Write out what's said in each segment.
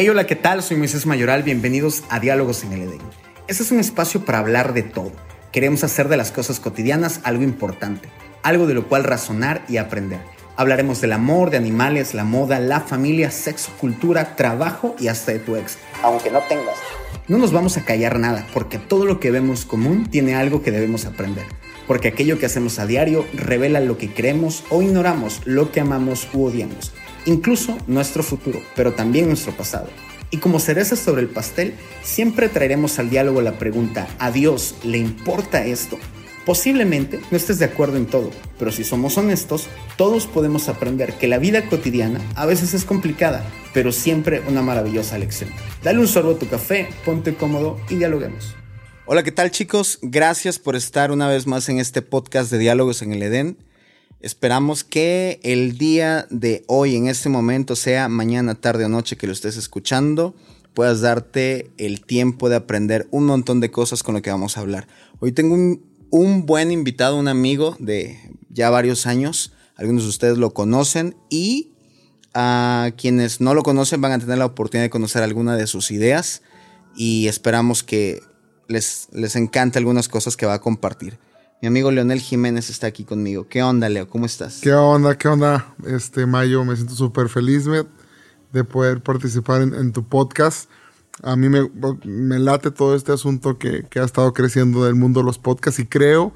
Hey, hola, ¿qué tal? Soy Moisés Mayoral, bienvenidos a Diálogos en el Edén. Este es un espacio para hablar de todo. Queremos hacer de las cosas cotidianas algo importante, algo de lo cual razonar y aprender. Hablaremos del amor, de animales, la moda, la familia, sexo, cultura, trabajo y hasta de tu ex, aunque no tengas. No nos vamos a callar nada, porque todo lo que vemos común tiene algo que debemos aprender. Porque aquello que hacemos a diario revela lo que creemos o ignoramos, lo que amamos u odiamos incluso nuestro futuro, pero también nuestro pasado. Y como cerezas sobre el pastel, siempre traeremos al diálogo la pregunta, ¿a Dios le importa esto? Posiblemente no estés de acuerdo en todo, pero si somos honestos, todos podemos aprender que la vida cotidiana a veces es complicada, pero siempre una maravillosa lección. Dale un sorbo a tu café, ponte cómodo y dialoguemos. Hola, ¿qué tal chicos? Gracias por estar una vez más en este podcast de Diálogos en el Edén. Esperamos que el día de hoy, en este momento, sea mañana, tarde o noche que lo estés escuchando, puedas darte el tiempo de aprender un montón de cosas con lo que vamos a hablar. Hoy tengo un, buen invitado, un amigo de ya varios años. Algunos de ustedes lo conocen y a quienes no lo conocen van a tener la oportunidad de conocer alguna de sus ideas y esperamos que les, les encante algunas cosas que va a compartir. Mi amigo Leonel Jiménez está aquí conmigo. ¿Qué onda, Leo? ¿Cómo estás? ¿Qué onda? ¿Qué onda? Este Mayo, me siento súper feliz de poder participar en, tu podcast. A mí me, late todo este asunto que, que, ha estado creciendo del mundo de los podcasts y creo,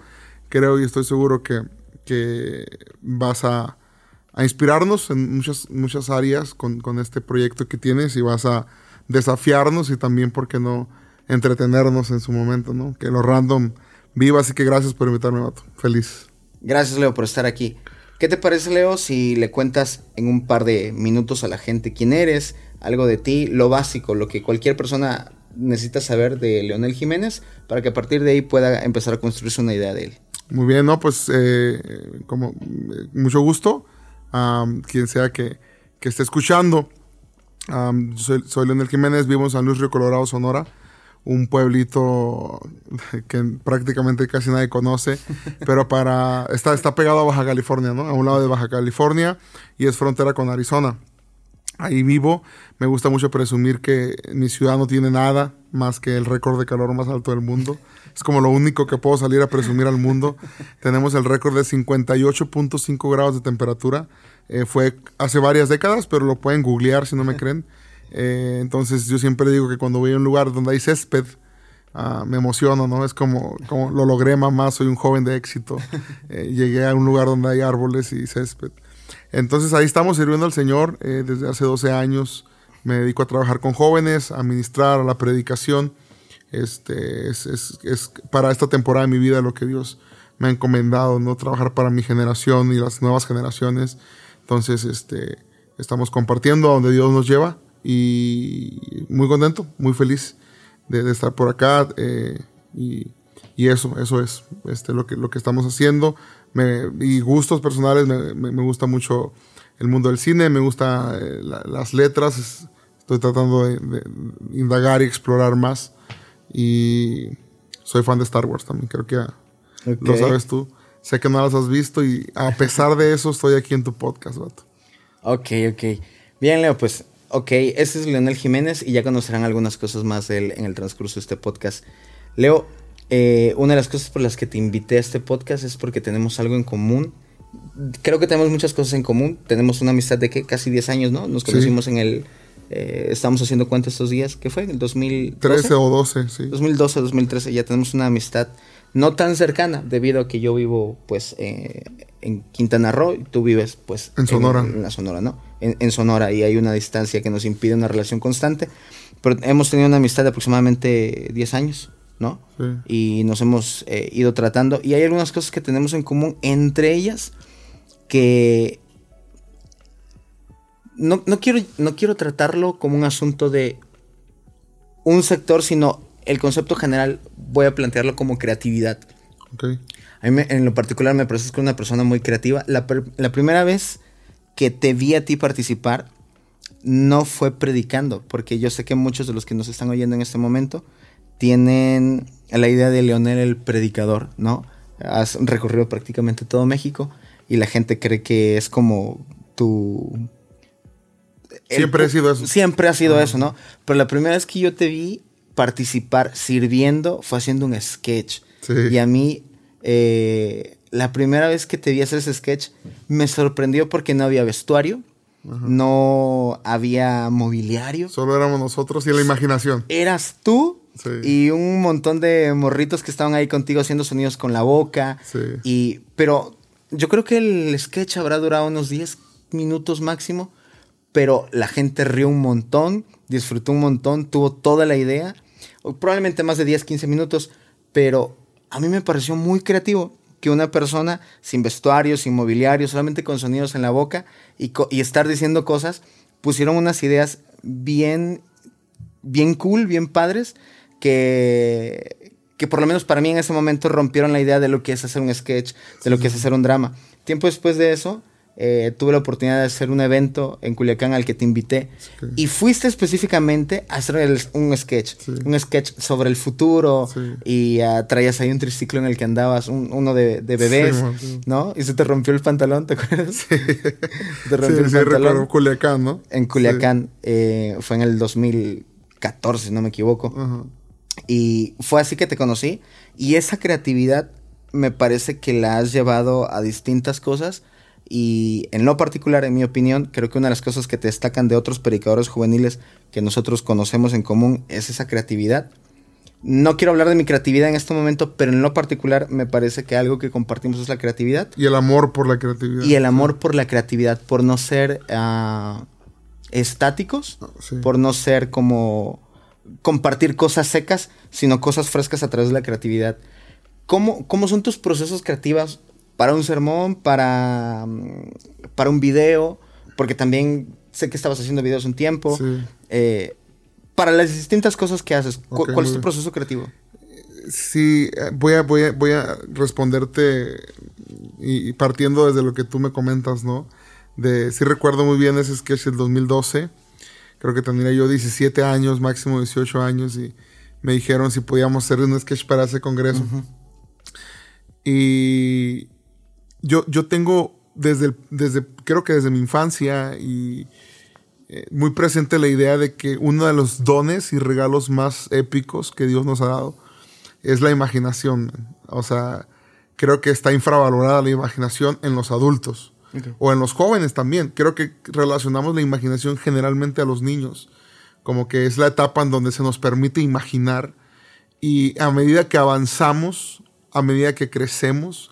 creo y estoy seguro que, que vas a, a, inspirarnos en muchas, muchas áreas con, con, este proyecto que tienes y vas a desafiarnos y también, ¿por qué no?, entretenernos en su momento, ¿no? Que lo random viva, así que gracias por invitarme, Vato. Feliz. Gracias, Leo, por estar aquí. ¿Qué te parece, Leo, si le cuentas en un par de minutos a la gente quién eres, algo de ti, lo básico, lo que cualquier persona necesita saber de Leonel Jiménez, para que a partir de ahí pueda empezar a construirse una idea de él? Muy bien, ¿no? Pues eh, como eh, mucho gusto, quien sea que, esté escuchando. soy, soy Leonel Jiménez, vivo en San Luis Río Colorado, Sonora un pueblito que prácticamente casi nadie conoce, pero para está, está pegado a Baja California, ¿no? A un lado de Baja California y es frontera con Arizona. Ahí vivo, me gusta mucho presumir que mi ciudad no tiene nada más que el récord de calor más alto del mundo. Es como lo único que puedo salir a presumir al mundo. Tenemos el récord de 58.5 grados de temperatura. Eh, fue hace varias décadas, pero lo pueden googlear si no me creen. Eh, entonces yo siempre digo que cuando voy a un lugar donde hay césped, ah, me emociono, ¿no? Es como, como lo logré, mamá, soy un joven de éxito. Eh, llegué a un lugar donde hay árboles y césped. Entonces ahí estamos sirviendo al Señor eh, desde hace 12 años. Me dedico a trabajar con jóvenes, a ministrar, a la predicación. Este, es, es, es, para esta temporada de mi vida lo que Dios me ha encomendado, ¿no? Trabajar para mi generación y las nuevas generaciones. Entonces, este, estamos compartiendo a donde Dios nos lleva y muy contento, muy feliz de, estar por acá eh, y, eso, eso es este, lo, que, lo que estamos haciendo. y gustos personales, me, gusta mucho el mundo del cine, me gusta eh, las letras, estoy tratando de, indagar y explorar más y soy fan de Star Wars también, creo que lo sabes tú. Sé que no las has visto y a pesar de eso estoy aquí en tu podcast, vato. Ok, ok. Bien, Leo, pues Ok, ese es Leonel Jiménez y ya conocerán algunas cosas más de él en el transcurso de este podcast. Leo, eh, una de las cosas por las que te invité a este podcast es porque tenemos algo en común. Creo que tenemos muchas cosas en común. Tenemos una amistad de que casi 10 años, ¿no? Nos conocimos en el... Eh, estamos haciendo cuenta estos días. ¿Qué fue? ¿El 2013 13 o 12, sí. 2012, 2013. Ya tenemos una amistad no tan cercana debido a que yo vivo pues eh, en Quintana Roo y tú vives pues en Sonora. En, la Sonora, ¿no? En, Sonora y hay una distancia que nos impide una relación constante. Pero hemos tenido una amistad de aproximadamente 10 años, ¿no? Sí. Y nos hemos eh, ido tratando y hay algunas cosas que tenemos en común, entre ellas que no, no, quiero, no quiero tratarlo como un asunto de un sector, sino el concepto general voy a plantearlo como creatividad. A mí en lo particular me parece que una persona muy creativa. La, primera vez que te vi a ti participar no fue predicando, porque yo sé que muchos de los que nos están oyendo en este momento tienen la idea de Leonel el predicador, ¿no? Has recorrido prácticamente todo México y la gente cree que es como tu Siempre ha sido eso. Siempre ha sido eso, ¿no? Pero la primera vez que yo te vi participar sirviendo fue haciendo un sketch. Y a mí, eh, la primera vez que te vi hacer ese sketch, me sorprendió porque no había vestuario, no había mobiliario. Solo éramos nosotros y la imaginación. Eras tú y un montón de morritos que estaban ahí contigo haciendo sonidos con la boca. Y, pero yo creo que el sketch habrá durado unos 10 minutos máximo, pero la gente rió un montón, disfrutó un montón, tuvo toda la idea, probablemente más de 10, 15 minutos, pero a mí me pareció muy creativo que una persona sin vestuario, sin mobiliario, solamente con sonidos en la boca y, y estar diciendo cosas, pusieron unas ideas bien, bien cool, bien padres, que, que por lo menos para mí en ese momento rompieron la idea de lo que es hacer un sketch, de lo que es hacer un drama. Tiempo después de eso, eh, tuve la oportunidad de hacer un evento en Culiacán al que te invité y fuiste específicamente a hacer un sketch, un sketch sobre el futuro y uh, traías ahí un triciclo en el que andabas, uno de, bebés, ¿no? Y se te rompió el pantalón, ¿te acuerdas? Sí, te rompió el pantalón. Culiacán, ¿no? En Culiacán, eh, fue en el 2014, si no me equivoco. Y fue así que te conocí. Y esa creatividad me parece que la has llevado a distintas cosas. Y en lo particular, en mi opinión, creo que una de las cosas que te destacan de otros predicadores juveniles que nosotros conocemos en común es esa creatividad. No quiero hablar de mi creatividad en este momento, pero en lo particular me parece que algo que compartimos es la creatividad. Y el amor por la creatividad. Y el amor por la creatividad, por no ser ah, estáticos, ah, por no ser como compartir cosas secas, sino cosas frescas a través de la creatividad. ¿Cómo, cómo son tus procesos creativos para un sermón, para, para un video? Porque también sé que estabas haciendo videos un tiempo. Eh, para las distintas cosas que haces, ¿cuál es tu proceso creativo? Sí, eh, voy a, voy a, voy a responderte y, partiendo desde lo que tú me comentas, ¿no? De, sí recuerdo muy bien ese sketch del 2012 creo que tendría yo 17 años, máximo 18 años, y me dijeron si podíamos hacer un sketch para ese congreso. Y yo, yo tengo desde, desde, creo que desde mi infancia y eh, muy presente la idea de que uno de los dones y regalos más épicos que Dios nos ha dado es la imaginación. O sea, creo que está infravalorada la imaginación en los adultos. O en los jóvenes también. Creo que relacionamos la imaginación generalmente a los niños. Como que es la etapa en donde se nos permite imaginar. Y a medida que avanzamos, a medida que crecemos,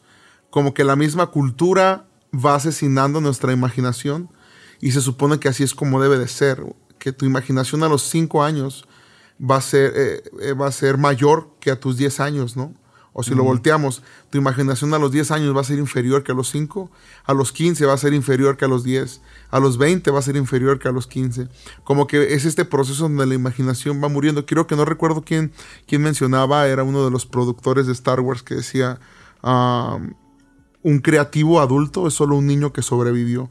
como que la misma cultura va asesinando nuestra imaginación. Y se supone que así es como debe de ser. Que tu imaginación a los 5 años va a ser, eh, eh, va a ser mayor que a tus 10 años, ¿no? O si lo volteamos, tu imaginación a los 10 años va a ser inferior que a los 5, a los 15 va a ser inferior que a los 10, a los 20 va a ser inferior que a los 15. Como que es este proceso donde la imaginación va muriendo. Creo que no recuerdo quién, quién mencionaba, era uno de los productores de Star Wars que decía, un creativo adulto es solo un niño que sobrevivió.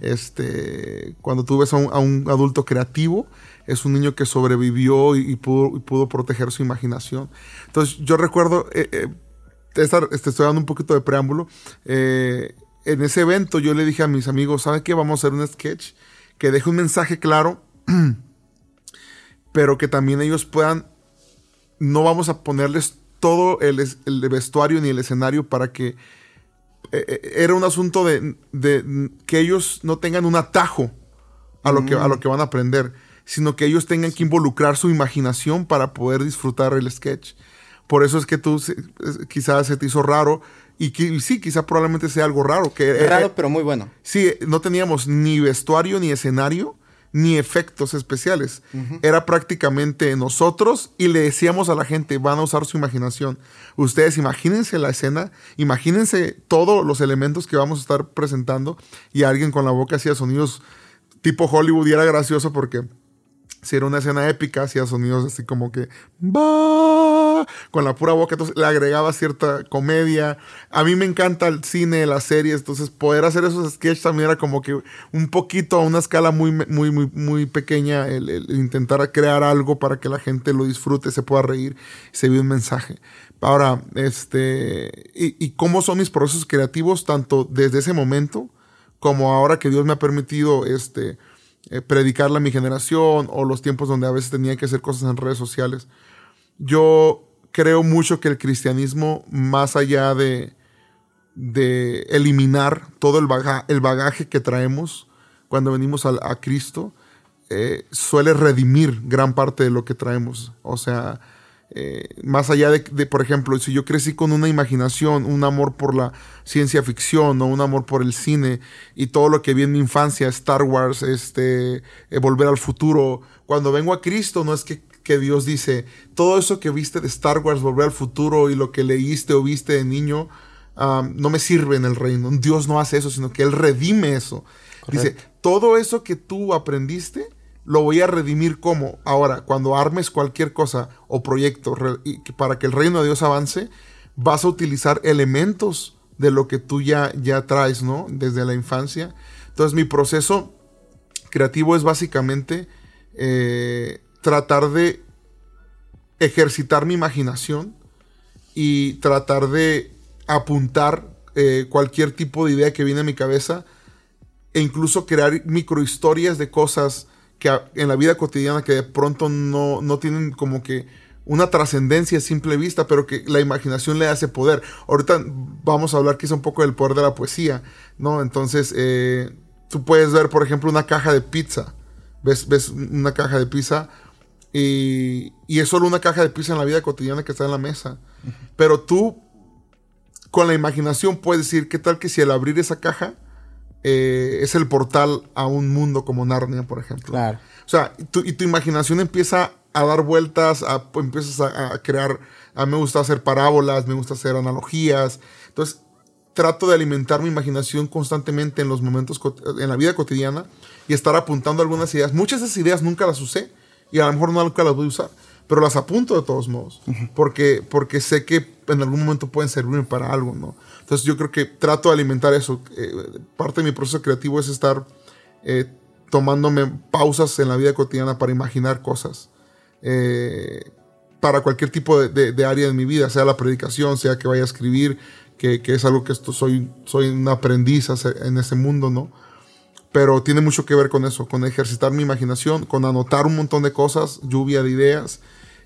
Este, cuando tú ves a un adulto creativo, es un niño que sobrevivió y, pudo, proteger su imaginación. Entonces yo recuerdo, eh, eh te estoy dando un poquito de preámbulo, eh, en ese evento yo le dije a mis amigos, ¿saben qué? Vamos a hacer un sketch que deje un mensaje claro, pero que también ellos puedan, no vamos a ponerles todo el, vestuario ni el escenario para que era un asunto de, que ellos no tengan un atajo a lo, que, a lo que van a aprender sino que ellos tengan que involucrar su imaginación para poder disfrutar el sketch. Por eso es que tú quizás se te hizo raro y, sí, quizás probablemente sea algo raro. Que, eh, raro, pero muy bueno. Sí, no teníamos ni vestuario, ni escenario, ni efectos especiales. Era prácticamente nosotros y le decíamos a la gente, van a usar su imaginación. Ustedes imagínense la escena, imagínense todos los elementos que vamos a estar presentando y alguien con la boca hacía sonidos tipo Hollywood y era gracioso porque si era una escena épica, hacía sonidos así como que va con la pura boca, entonces le agregaba cierta comedia. A mí me encanta el cine, las series, entonces poder hacer esos sketches también era como que un poquito a una escala muy, muy, muy, muy pequeña, el, intentar crear algo para que la gente lo disfrute, se pueda reír, se vea un mensaje. Ahora, este, y cómo son mis procesos creativos, tanto desde ese momento como ahora que Dios me ha permitido, este, eh, predicarle a mi generación o los tiempos donde a veces tenía que hacer cosas en redes sociales. Yo creo mucho que el cristianismo, más allá de, de eliminar todo el, el bagaje que traemos cuando venimos a, a Cristo, eh, suele redimir gran parte de lo que traemos. O sea, eh, más allá de, por ejemplo, si yo crecí con una imaginación, un amor por la ciencia ficción o un amor por el cine y todo lo que vi en mi infancia, Star Wars, este, eh, Volver al Futuro, cuando vengo a Cristo no es que, Dios dice, todo eso que viste de Star Wars, Volver al Futuro y lo que leíste o viste de niño, no me sirve en el reino. Dios no hace eso, sino que Él redime eso. Dice, todo eso que tú aprendiste, lo voy a redimir como ahora, cuando armes cualquier cosa o proyecto para que el reino de Dios avance, vas a utilizar elementos de lo que tú ya, ya traes, ¿no? Desde la infancia. Entonces mi proceso creativo es básicamente eh, tratar de ejercitar mi imaginación y tratar de apuntar eh, cualquier tipo de idea que viene a mi cabeza e incluso crear microhistorias de cosas que en la vida cotidiana que de pronto no, no tienen como que una trascendencia a simple vista, pero que la imaginación le hace poder. Ahorita vamos a hablar quizá un poco del poder de la poesía, ¿no? Entonces, eh, tú puedes ver, por ejemplo, una caja de pizza. Ves, ves una caja de pizza y, y, es solo una caja de pizza en la vida cotidiana que está en la mesa. Pero tú, con la imaginación, puedes decir, ¿qué tal que si al abrir esa caja eh, es el portal a un mundo como Narnia, por ejemplo. Claro. O sea, y tu imaginación empieza a dar vueltas, a, empiezas a, crear, a me gusta hacer parábolas, me gusta hacer analogías. Entonces, trato de alimentar mi imaginación constantemente en los momentos, en la vida cotidiana y estar apuntando algunas ideas. Muchas de esas ideas nunca las usé y a lo mejor nunca las voy a usar, pero las apunto de todos modos, porque, porque sé que en algún momento pueden servirme para algo, ¿no? Entonces yo creo que trato de alimentar eso. Eh, parte de mi proceso creativo es estar eh, tomándome pausas en la vida cotidiana para imaginar cosas. Eh, para cualquier tipo de, área de mi vida, sea la predicación, sea que vaya a escribir, que, es algo que esto, soy, soy un aprendiz en ese mundo, ¿no? Pero tiene mucho que ver con eso, con ejercitar mi imaginación, con anotar un montón de cosas, lluvia de ideas,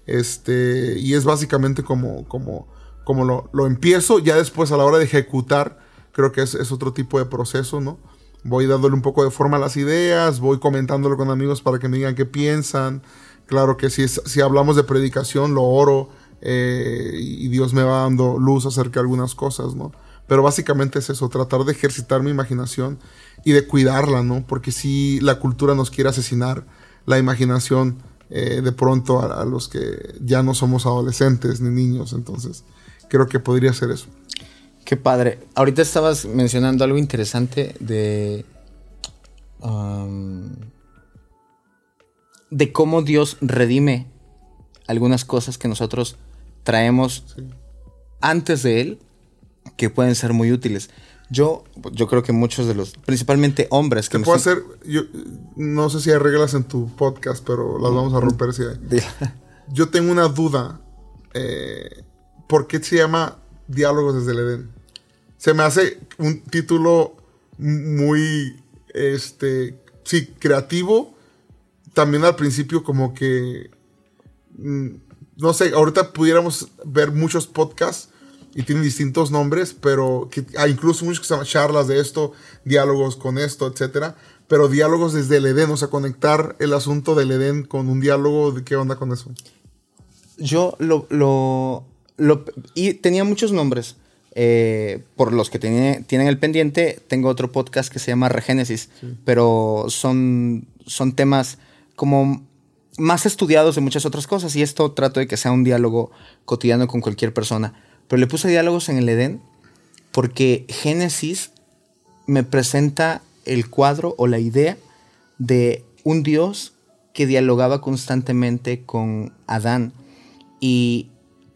este, y es básicamente como, como, como lo, empiezo, ya después a la hora de ejecutar, creo que es, otro tipo de proceso, ¿no? Voy dándole un poco de forma a las ideas, voy comentándolo con amigos para que me digan qué piensan. Claro que si, si hablamos de predicación, lo oro eh, y Dios me va dando luz acerca de algunas cosas, ¿no? Pero básicamente es eso, tratar de ejercitar mi imaginación y de cuidarla, ¿no? Porque si la cultura nos quiere asesinar la imaginación eh, de pronto a, los que ya no somos adolescentes ni niños, entonces creo que podría ser eso. Qué padre. Ahorita estabas mencionando algo interesante de. Um, de cómo Dios redime algunas cosas que nosotros traemos antes de Él que pueden ser muy útiles. Yo, yo creo que muchos de los, principalmente hombres que... Te puedo hacer, yo no sé si hay reglas en tu podcast, pero las vamos a romper si hay. Yo tengo una duda. Eh, ¿por qué se llama Diálogos desde el Edén? Se me hace un título muy, este, sí, creativo. También al principio como que, mm, no sé, ahorita pudiéramos ver muchos podcasts y tienen distintos nombres, pero hay incluso muchos que se llaman charlas de esto, diálogos con esto, etcétera. Pero diálogos desde el Edén, o sea, conectar el asunto del Edén con un diálogo, ¿qué onda con eso? Yo lo, y tenía muchos nombres. Eh, por los que tienen el pendiente, tengo otro podcast que se llama Regénesis, pero son, son temas como más estudiados de muchas otras cosas y esto trato de que sea un diálogo cotidiano con cualquier persona. Pero le puse diálogos en el Edén porque Génesis me presenta el cuadro o la idea de un Dios que dialogaba constantemente con Adán y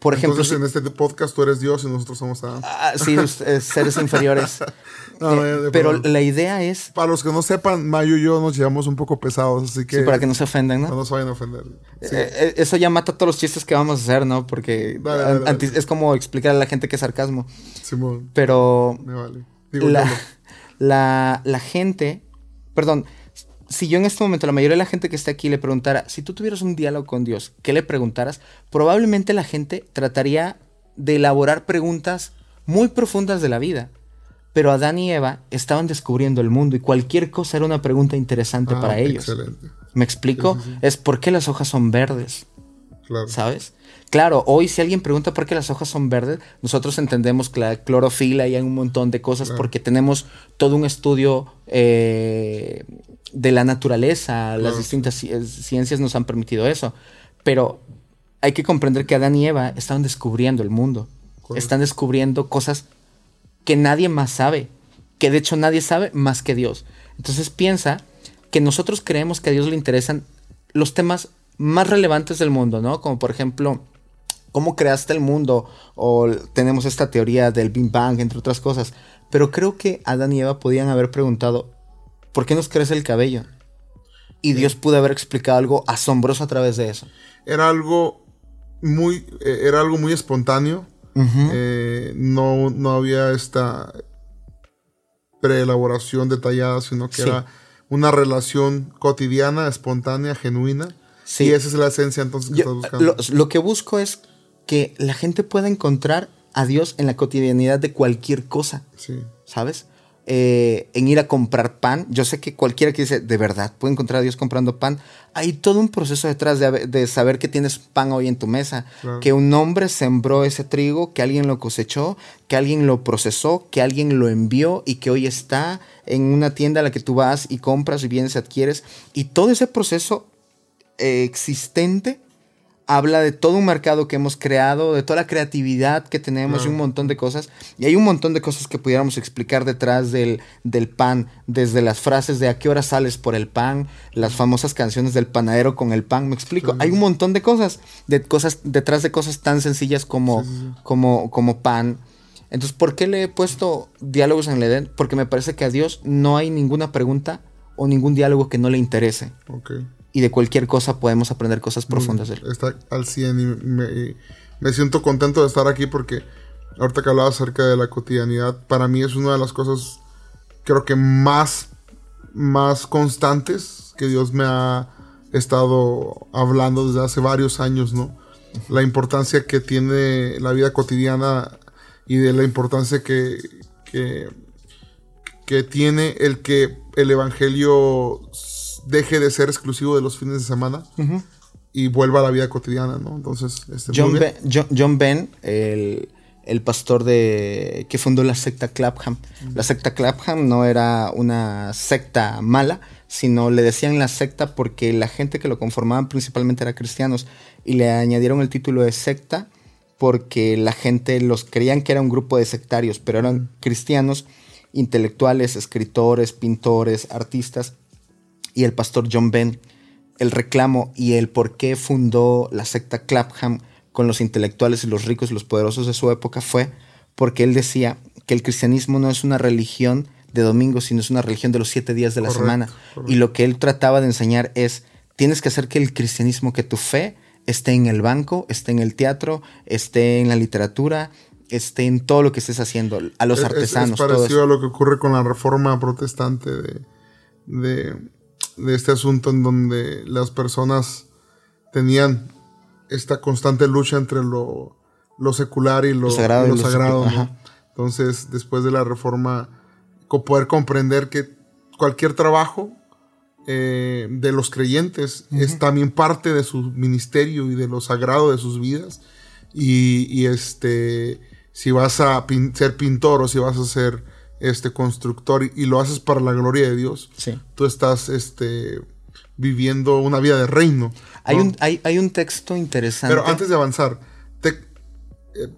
por ejemplo. Entonces, en este podcast tú eres Dios y nosotros somos Adán. Ah, sí, seres inferiores. Eh, pero la idea es. Para los que no sepan, Mayo y yo nos llevamos un poco pesados, así que. Sí, para que no se ofendan, ¿no? No se vayan a ofender. Eh, eh, eso ya mata todos los chistes que vamos a hacer, ¿no? Porque es como explicar a la gente que es sarcasmo. Simón. Pero. Me vale. Digo, la, la, la gente. Perdón. Si yo en este momento, la mayoría de la gente que está aquí le preguntara, si tú tuvieras un diálogo con Dios, ¿qué le preguntaras? Probablemente la gente trataría de elaborar preguntas muy profundas de la vida. Pero Adán y Eva estaban descubriendo el mundo y cualquier cosa era una pregunta interesante Ah, para ellos. Excelente. ¿Me explico? Sí, sí, sí. Es por qué las hojas son verdes, Claro. ¿sabes? Claro, hoy si alguien pregunta por qué las hojas son verdes, nosotros entendemos que la clorofila y hay un montón de cosas Claro. porque tenemos todo un estudio eh, de la naturaleza, las distintas eh, ciencias nos han permitido eso. Pero hay que comprender que Adán y Eva estaban descubriendo el mundo, están descubriendo cosas que nadie más sabe, que de hecho nadie sabe más que Dios. Entonces piensa que nosotros creemos que a Dios le interesan los temas más relevantes del mundo, ¿no? Como por ejemplo, cómo creaste el mundo, o tenemos esta teoría del Big Bang, entre otras cosas. Pero creo que Adán y Eva podían haber preguntado, ¿por qué nos crece el cabello? Y Dios pudo haber explicado algo asombroso a través de eso. Era algo muy, eh, era algo muy espontáneo. Eh, no, no había esta preelaboración detallada, sino que Sí. era una relación cotidiana, espontánea, genuina. Sí. Y esa es la esencia entonces que Yo, estás buscando. lo, lo que busco es que la gente pueda encontrar a Dios en la cotidianidad de cualquier cosa, Sí. ¿sabes? Eh, en ir a comprar pan. Yo sé que cualquiera que dice, de verdad, puede encontrar a Dios comprando pan. Hay todo un proceso detrás de, saber que tienes pan hoy en tu mesa. Claro. Que un hombre sembró ese trigo, que alguien lo cosechó, que alguien lo procesó, que alguien lo envió y que hoy está en una tienda a la que tú vas y compras y vienes y adquieres. Y todo ese proceso eh, existente habla de todo un mercado que hemos creado, de toda la creatividad que tenemos y un montón de cosas. Y hay un montón de cosas que pudiéramos explicar detrás del, del pan, desde las frases de a qué hora sales por el pan, las famosas canciones del panadero con el pan, me explico. Sí. Hay un montón de cosas, de cosas detrás de cosas tan sencillas como, Sí, como, como pan. Entonces, ¿por qué le he puesto diálogos en el Edén? Porque me parece que a Dios no hay ninguna pregunta o ningún diálogo que no le interese. Ok. Y de cualquier cosa podemos aprender cosas profundas de él. Está al 100 y me, y me siento contento de estar aquí porque ahorita que hablaba acerca de la cotidianidad, para mí es una de las cosas creo que más, más constantes que Dios me ha estado hablando desde hace varios años, ¿no? La importancia que tiene la vida cotidiana y de la importancia que, que, que tiene el que el Evangelio deje de ser exclusivo de los fines de semana y vuelva a la vida cotidiana, ¿no? Entonces, este, muy John, bien. ben, John, John Ben, el, el pastor de que fundó la secta Clapham. La secta Clapham no era una secta mala, sino le decían la secta porque la gente que lo conformaban principalmente era cristianos y le añadieron el título de secta porque la gente los creían que era un grupo de sectarios, pero eran cristianos, intelectuales, escritores, pintores, artistas y el pastor John Ben, el reclamo y el por qué fundó la secta Clapham con los intelectuales y los ricos y los poderosos de su época fue porque él decía que el cristianismo no es una religión de domingo, sino es una religión de los siete días de la semana. Y lo que él trataba de enseñar es, tienes que hacer que el cristianismo, que tu fe esté en el banco, esté en el teatro, esté en la literatura, esté en todo lo que estés haciendo, a los Es- es- artesanos. Es, todo parecido eso. a lo que ocurre con la reforma protestante de, de, de este asunto en donde las personas tenían esta constante lucha entre lo, lo secular y lo, Lo sagrado. Entonces, después de la reforma, poder comprender que cualquier trabajo eh, de los creyentes es también parte de su ministerio y de lo sagrado de sus vidas. Y, y, este, si vas a pin- ser pintor o si vas a ser este constructor y, lo haces para la gloria de Dios, Sí. tú estás este, viviendo una vida de reino. Hay, ¿no? un, hay, hay un texto interesante. Pero antes de avanzar, te- eh,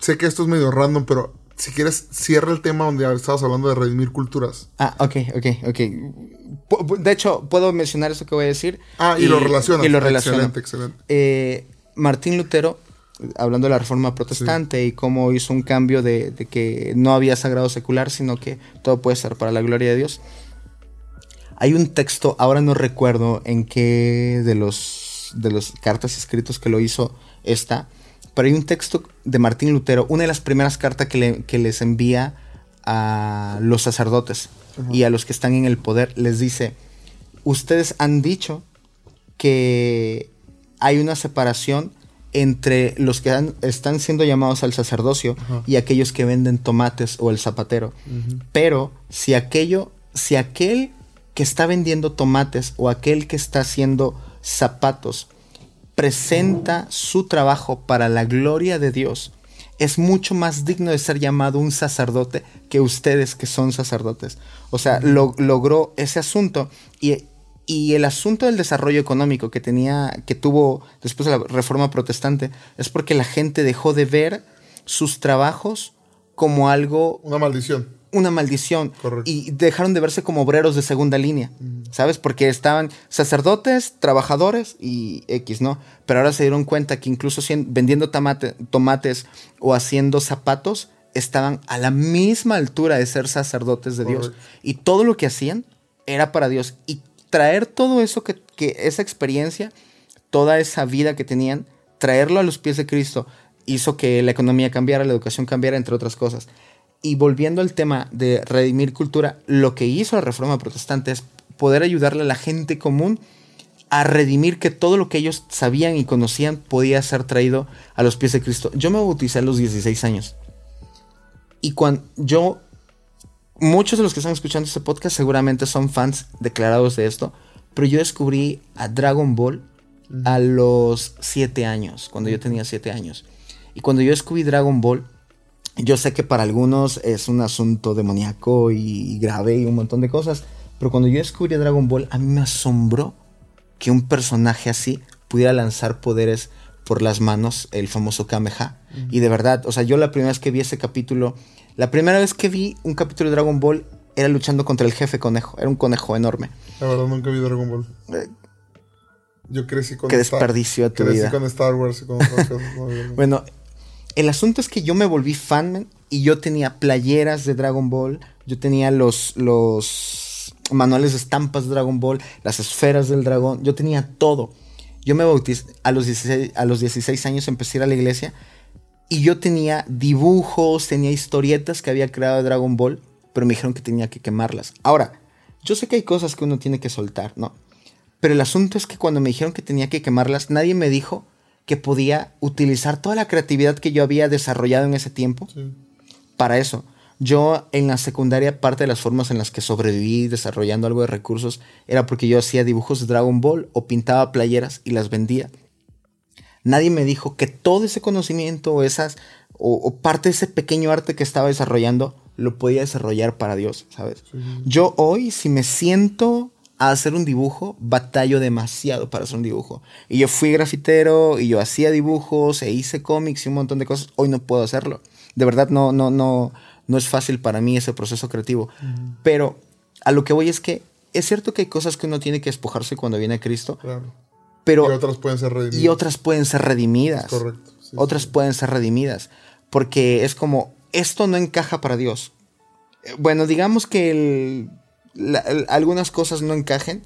sé que esto es medio random, pero si quieres, cierra el tema donde estabas hablando de redimir culturas. Ah, ok, ok, ok. De hecho, puedo mencionar eso que voy a decir. Ah, y, lo relacionas. Y lo relaciono. Excelente, excelente. Eh, Martín Lutero, hablando de la reforma protestante y cómo hizo un cambio de, de que no había sagrado secular, sino que todo puede ser para la gloria de Dios. Hay un texto, ahora no recuerdo en qué de los de las cartas escritos que lo hizo está, pero hay un texto de Martín Lutero, una de las primeras cartas que, le- que les envía a los sacerdotes y a los que están en el poder, les dice, ustedes han dicho que hay una separación entre los que han- están siendo llamados al sacerdocio y aquellos que venden tomates o el zapatero. Pero si aquello, si aquel que está vendiendo tomates o aquel que está haciendo zapatos presenta su trabajo para la gloria de Dios, es mucho más digno de ser llamado un sacerdote que ustedes que son sacerdotes. O sea, lo- logró ese asunto y, y el asunto del desarrollo económico que tenía, que tuvo después de la reforma protestante, es porque la gente dejó de ver sus trabajos como algo Una maldición. una maldición Correcto. y dejaron de verse como obreros de segunda línea, ¿sabes? Porque estaban sacerdotes, trabajadores y X, ¿no? Pero ahora se dieron cuenta que incluso vendiendo tomate- tomates o haciendo zapatos estaban a la misma altura de ser sacerdotes de Dios. Y todo lo que hacían era para Dios. Y traer todo eso, que, esa experiencia, toda esa vida que tenían, traerlo a los pies de Cristo hizo que la economía cambiara, la educación cambiara, entre otras cosas. Y volviendo al tema de redimir cultura, lo que hizo la Reforma Protestante es poder ayudarle a la gente común a redimir que todo lo que ellos sabían y conocían podía ser traído a los pies de Cristo. Yo me bauticé a los 16 años. Y cuando yo, muchos de los que están escuchando este podcast seguramente son fans declarados de esto, pero yo descubrí a Dragon Ball a los 7 años, cuando yo tenía 7 años. Y cuando yo descubrí Dragon Ball, yo sé que para algunos es un asunto demoníaco y grave y un montón de cosas, pero cuando yo descubrí a Dragon Ball, a mí me asombró que un personaje así pudiera lanzar poderes por las manos, el famoso Kameha. Y de verdad, o sea, yo la primera vez que vi ese capítulo, la primera vez que vi un capítulo de Dragon Ball era luchando contra el jefe conejo, era un conejo enorme. La verdad, nunca vi Dragon Ball. Eh, Yo crecí con Qué Star- desperdicio de tu crecí vida. con Star Wars y con no. Bueno, el asunto es que yo me volví fan y yo tenía playeras de Dragon Ball, yo tenía los, los manuales de estampas de Dragon Ball, las esferas del dragón, yo tenía todo. Yo me bauticé a los 16, a los 16 años, empecé a ir a la iglesia y yo tenía dibujos, tenía historietas que había creado de Dragon Ball, pero me dijeron que tenía que quemarlas. Ahora, yo sé que hay cosas que uno tiene que soltar, ¿no? Pero el asunto es que cuando me dijeron que tenía que quemarlas, nadie me dijo que podía utilizar toda la creatividad que yo había desarrollado en ese tiempo Sí. para eso. Yo en la secundaria, parte de las formas en las que sobreviví desarrollando algo de recursos era porque yo hacía dibujos de Dragon Ball o pintaba playeras y las vendía. Nadie me dijo que todo ese conocimiento o esas o, o parte de ese pequeño arte que estaba desarrollando lo podía desarrollar para Dios, ¿sabes? Yo hoy, si me siento a hacer un dibujo, batallo demasiado para hacer un dibujo. Y yo fui grafitero y yo hacía dibujos e hice cómics y un montón de cosas. Hoy no puedo hacerlo. De verdad no, no, no, no es fácil para mí ese proceso creativo. Pero a lo que voy es que es cierto que hay cosas que uno tiene que despojarse cuando viene a Cristo, Claro. Pero y otras pueden ser redimidas. y otras pueden ser redimidas. Correcto. sí, otras sí. pueden ser redimidas. Porque es como, esto no encaja para Dios. Eh, Bueno, digamos que el- la- el- algunas cosas no encajen,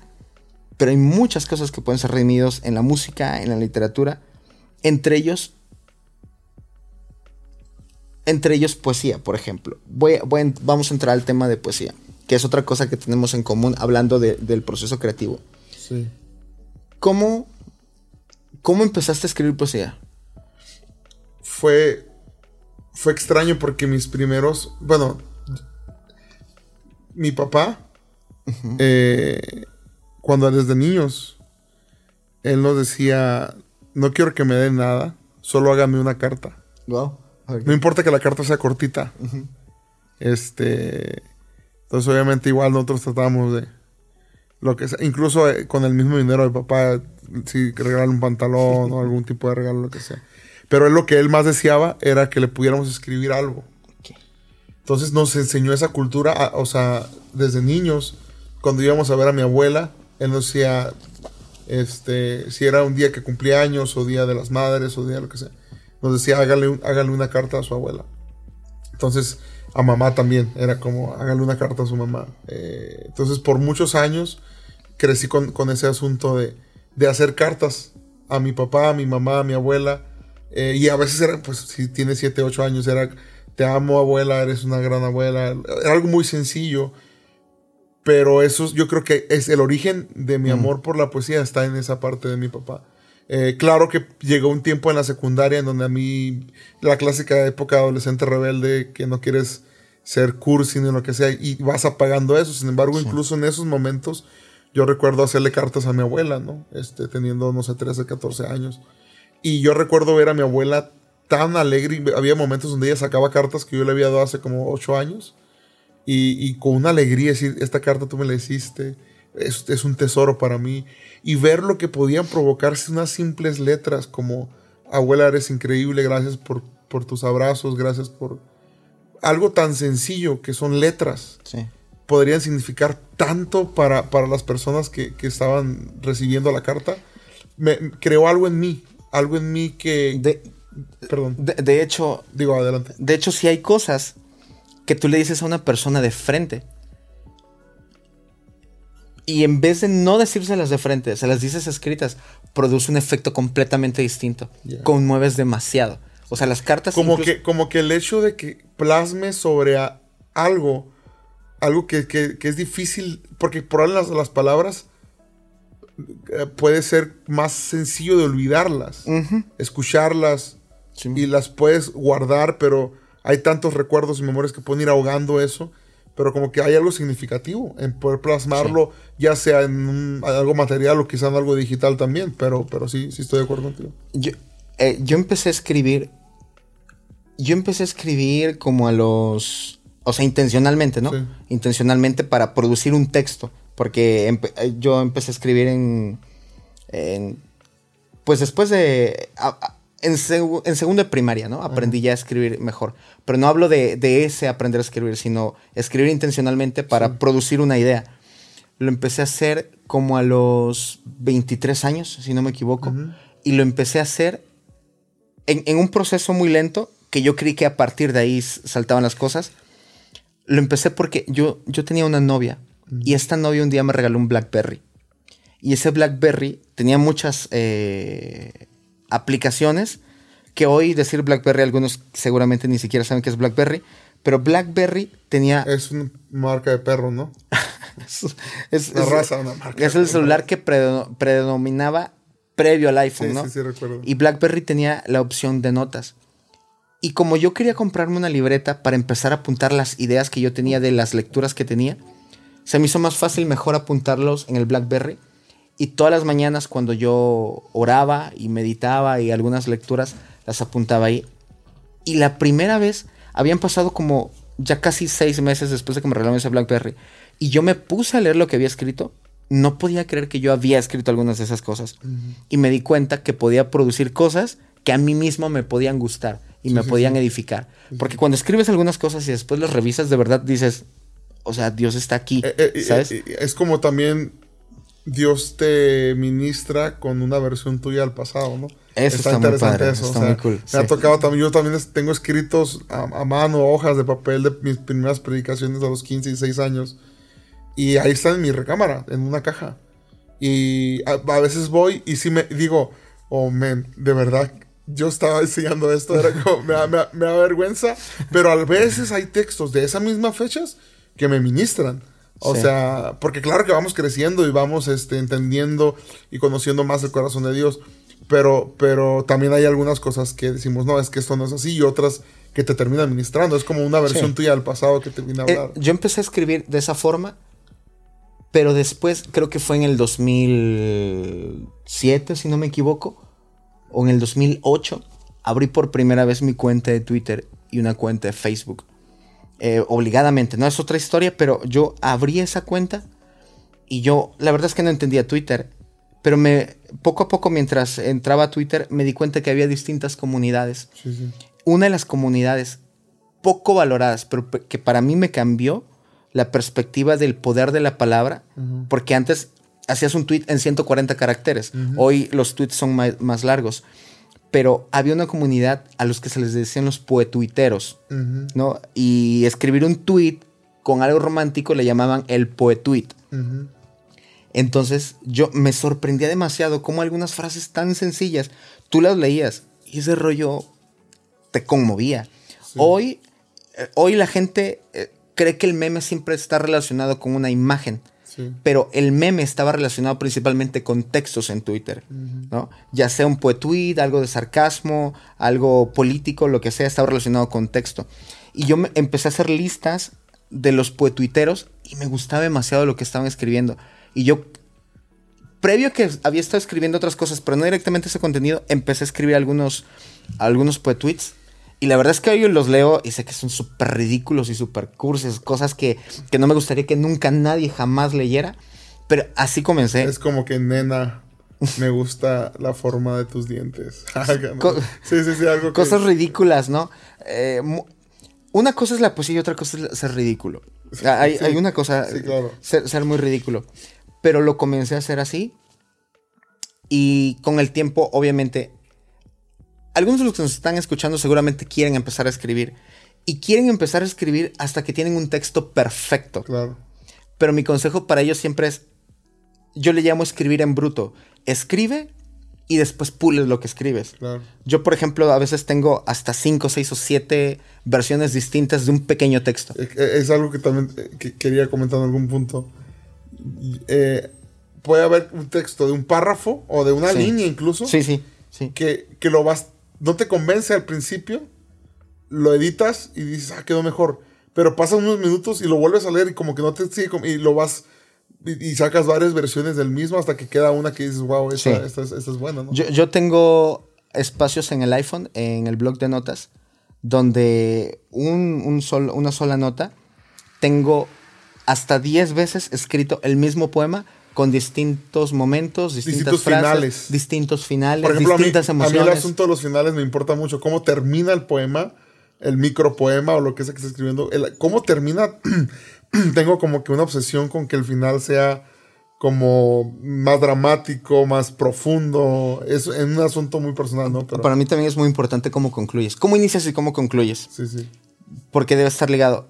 pero hay muchas cosas que pueden ser redimidos en la música, en la literatura. Entre ellos, entre ellos poesía, por ejemplo. Voy, vamos a entrar al tema de poesía, que es otra cosa que tenemos en común hablando de- del proceso creativo. Sí. ¿Cómo, ¿Cómo empezaste a escribir poesía? Fue, fue extraño porque mis primeros, bueno, mi papá, eh, cuando desde niños, él nos decía, no quiero que me den nada, solo hágame una carta. Wow. No importa que la carta sea cortita. Este. Entonces, obviamente, igual nosotros tratamos de. Lo que sea. Incluso eh, con el mismo dinero de papá, si regalarle un pantalón o algún tipo de regalo, lo que sea. Pero él lo que él más deseaba era que le pudiéramos escribir algo. Entonces nos enseñó esa cultura, a- o sea, desde niños, cuando íbamos a ver a mi abuela, él nos decía, este, si era un día que cumplía años o día de las madres o día lo que sea, nos decía, hágale, un- hágale una carta a su abuela. Entonces, a mamá también, era como, hágale una carta a su mamá. Eh, entonces, por muchos años crecí con, con ese asunto de, de hacer cartas a mi papá, a mi mamá, a mi abuela. eh, y a veces era, pues, si tiene 7, 8 años, era, te amo abuela, eres una gran abuela. Era algo muy sencillo. pero eso yo creo que es el origen de mi amor por la poesía, está en esa parte de mi papá. Eh, claro que llegó un tiempo en la secundaria en donde a mí, la clásica época adolescente rebelde, que no quieres ser cursi ni lo que sea, y vas apagando eso. Sin embargo, incluso en esos momentos, yo recuerdo hacerle cartas a mi abuela, ¿no? Este, teniendo, no sé, 13, 14 años. Y yo recuerdo ver a mi abuela tan alegre. Había momentos donde ella sacaba cartas que yo le había dado hace como 8 años. Y, con una alegría decir, esta carta tú me la hiciste, es, es un tesoro para mí. Y ver lo que podían provocarse unas simples letras como, abuela, eres increíble, gracias por, por tus abrazos, gracias por... Algo tan sencillo que son letras. Sí. Podrían significar tanto para, para las personas que, que estaban recibiendo la carta. Me, creó algo en mí, algo en mí que... De, perdón. de, de hecho, Digo, adelante. de hecho, sí hay cosas que tú le dices a una persona de frente. Y en vez de no decírselas de frente, se las dices escritas, produce un efecto completamente distinto. Conmueves demasiado. O sea, las cartas. Como incluso- que, como que el hecho de que plasme sobre a- algo, algo que, que- que es difícil, porque por las, las palabras eh, puede ser más sencillo de olvidarlas, escucharlas Sí. y las puedes guardar, pero hay tantos recuerdos y memorias que pueden ir ahogando eso. Pero como que hay algo significativo en poder plasmarlo, ya sea en un- algo material o quizá en algo digital también. Pero, pero sí, sí estoy de acuerdo contigo. Yo, eh, yo empecé a escribir. Yo empecé a escribir como a los. O sea, intencionalmente, ¿no? Sí. Intencionalmente para producir un texto. Porque empe- eh, yo empecé a escribir en. en- pues después de. a- a- en, en segundo de primaria, ¿no? Aprendí ya a escribir mejor. Pero no hablo de, de ese aprender a escribir, sino escribir intencionalmente para producir una idea. Lo empecé a hacer como a los 23 años, si no me equivoco. Y lo empecé a hacer en, en un proceso muy lento, que yo creí que a partir de ahí saltaban las cosas. Lo empecé porque yo, yo tenía una novia y esta novia un día me regaló un Blackberry. Y ese Blackberry tenía muchas eh, aplicaciones que hoy decir Blackberry algunos seguramente ni siquiera saben qué es Blackberry, pero Blackberry tenía... Es una marca de perro, ¿no? es, es- Una es- raza, una marca. es el celular que predo- predominaba previo al iPhone, Sí, ¿no? sí, sí, recuerdo. Y BlackBerry tenía la opción de notas. Y como yo quería comprarme una libreta para empezar a apuntar las ideas que yo tenía de las lecturas que tenía, se me hizo más fácil mejor apuntarlos en el BlackBerry. Y todas las mañanas cuando yo oraba y meditaba y algunas lecturas las apuntaba ahí. Y la primera vez habían pasado como ya casi seis meses después de que me regalaron ese BlackBerry. Y yo me puse a leer lo que había escrito. No podía creer que yo había escrito algunas de esas cosas. Y me di cuenta que podía producir cosas que a mí mismo me podían gustar y Sí, me sí, podían sí. edificar. Porque cuando escribes algunas cosas y después las revisas, de verdad dices, o sea, Dios está aquí, Eh, eh, ¿sabes? eh, es como también Dios te ministra con una versión tuya al pasado, ¿no? Eso está muy padre, está muy cool, Me ha tocado también, yo también tengo escritos a, a mano, hojas de papel de mis primeras predicaciones a los 15 y 6 años. Y ahí están en mi recámara, en una caja. Y a, a veces voy y sí me digo, oh, man, de verdad, yo estaba enseñando esto, era como, me, da, me da- me da vergüenza, pero a veces hay textos de esas mismas fechas que me ministran. O Sí. sea, porque claro que vamos creciendo y vamos este, entendiendo y conociendo más el corazón de Dios, pero, pero también hay algunas cosas que decimos, no, es que esto no es así, y otras que te terminan ministrando. Es como una versión Sí. tuya del pasado que te viene a Eh, hablar. yo empecé a escribir de esa forma, pero después creo que fue en el 2007, si no me equivoco, o en el 2008, abrí por primera vez mi cuenta de Twitter y una cuenta de Facebook. Eh, obligadamente, no es otra historia, pero yo abrí esa cuenta y yo, la verdad es que no entendía Twitter, pero me, poco a poco mientras entraba a Twitter me di cuenta que había distintas comunidades Sí, sí. una de las comunidades poco valoradas, pero pe- que para mí me cambió la perspectiva del poder de la palabra, porque antes hacías un tweet en 140 caracteres, hoy los tweets son más, largos, pero había una comunidad a los que se les decían los poetuiteros, ¿no? Y escribir un tweet con algo romántico le llamaban el poetuit. Entonces yo me sorprendía demasiado cómo algunas frases tan sencillas tú las leías y ese rollo te conmovía. Hoy, eh, hoy la gente, eh, cree que el meme siempre está relacionado con una imagen. Pero el meme estaba relacionado principalmente con textos en Twitter, ¿no? Ya sea un poetweet, algo de sarcasmo, algo político, lo que sea, estaba relacionado con texto. Y yo me empecé a hacer listas de los poetuiteros y me gustaba demasiado lo que estaban escribiendo. Y yo, previo que había estado escribiendo otras cosas, pero no directamente ese contenido, empecé a escribir algunos, algunos poetweets y la verdad es que hoy los leo y sé que son súper ridículos y súper curses, cosas que, no me gustaría que nunca nadie jamás leyera. Pero así comencé. Es como que, nena, me gusta la forma de tus dientes. sí, sí, sí, algo Cosas ridículas, ¿no? Eh, una cosa es la poesía y otra cosa es ser ridículo. Hay, una cosa, ser, ser muy ridículo. Pero lo comencé a hacer así. Y con el tiempo, obviamente, algunos de los que nos están escuchando seguramente quieren empezar a escribir. Y quieren empezar a escribir hasta que tienen un texto perfecto. Claro. Pero mi consejo para ellos siempre es, yo le llamo escribir en bruto. Escribe y después pules lo que escribes. Claro. Yo, por ejemplo, a veces tengo hasta 5, 6 o 7 versiones distintas de un pequeño texto. Es, algo que también eh, quería comentar en algún punto. Eh, puede haber un texto de un párrafo o de una línea incluso. Sí, sí. sí. Que, que lo vas no te convence al principio, lo editas y dices, ah, quedó mejor. Pero pasan unos minutos y lo vuelves a leer y como que no te sigue, y lo vas y, sacas varias versiones del mismo hasta que queda una que dices, wow, esta, es, buena, ¿no? Yo, tengo espacios en el iPhone, en el blog de notas, donde un, un una sola nota tengo hasta 10 veces escrito el mismo poema con distintos momentos, distintas frases, finales. distintos finales, distintas emociones. A mí el asunto de los finales me importa mucho. Cómo termina el poema, el micropoema o lo que sea que esté escribiendo. cómo termina, tengo como que una obsesión con que el final sea como más dramático, más profundo. Es un asunto muy personal, ¿no? Para mí también es muy importante cómo concluyes. ¿Cómo inicias y cómo concluyes? Sí, sí. Porque debe estar ligado.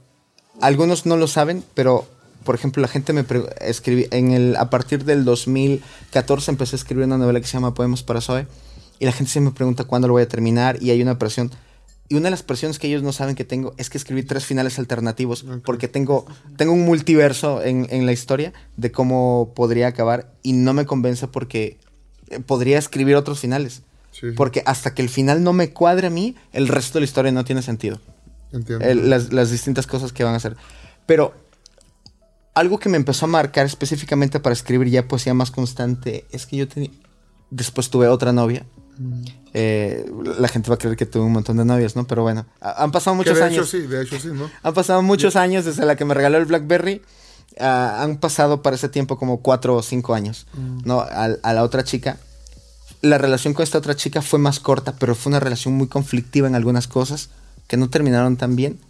Algunos no lo saben, pero por ejemplo, la gente me escribí en el a partir del 2014 empecé a escribir una novela que se llama Poemas para Zoe y la gente siempre me pregunta cuándo lo voy a terminar y hay una presión y una de las presiones que ellos no saben que tengo es que escribí tres finales alternativos porque tengo tengo un multiverso en, en, la historia de cómo podría acabar y no me convence porque eh, podría escribir otros finales. Porque hasta que el final no me cuadre a mí, el resto de la historia no tiene sentido. Entiendo. las, las distintas cosas que van a hacer. Pero algo que me empezó a marcar específicamente para escribir ya poesía más constante es que yo tenía. Después tuve otra novia. Mm. Eh, la gente va a creer que tuve un montón de novias, ¿no? Pero bueno, han pasado muchos de años. Hecho, sí, de hecho sí, ¿no? Han pasado muchos años desde la que me regaló el Blackberry. Ah, han pasado para ese tiempo como cuatro o cinco años, mm. ¿no? A, la otra chica. La relación con esta otra chica fue más corta, pero fue una relación muy conflictiva en algunas cosas que no terminaron tan bien.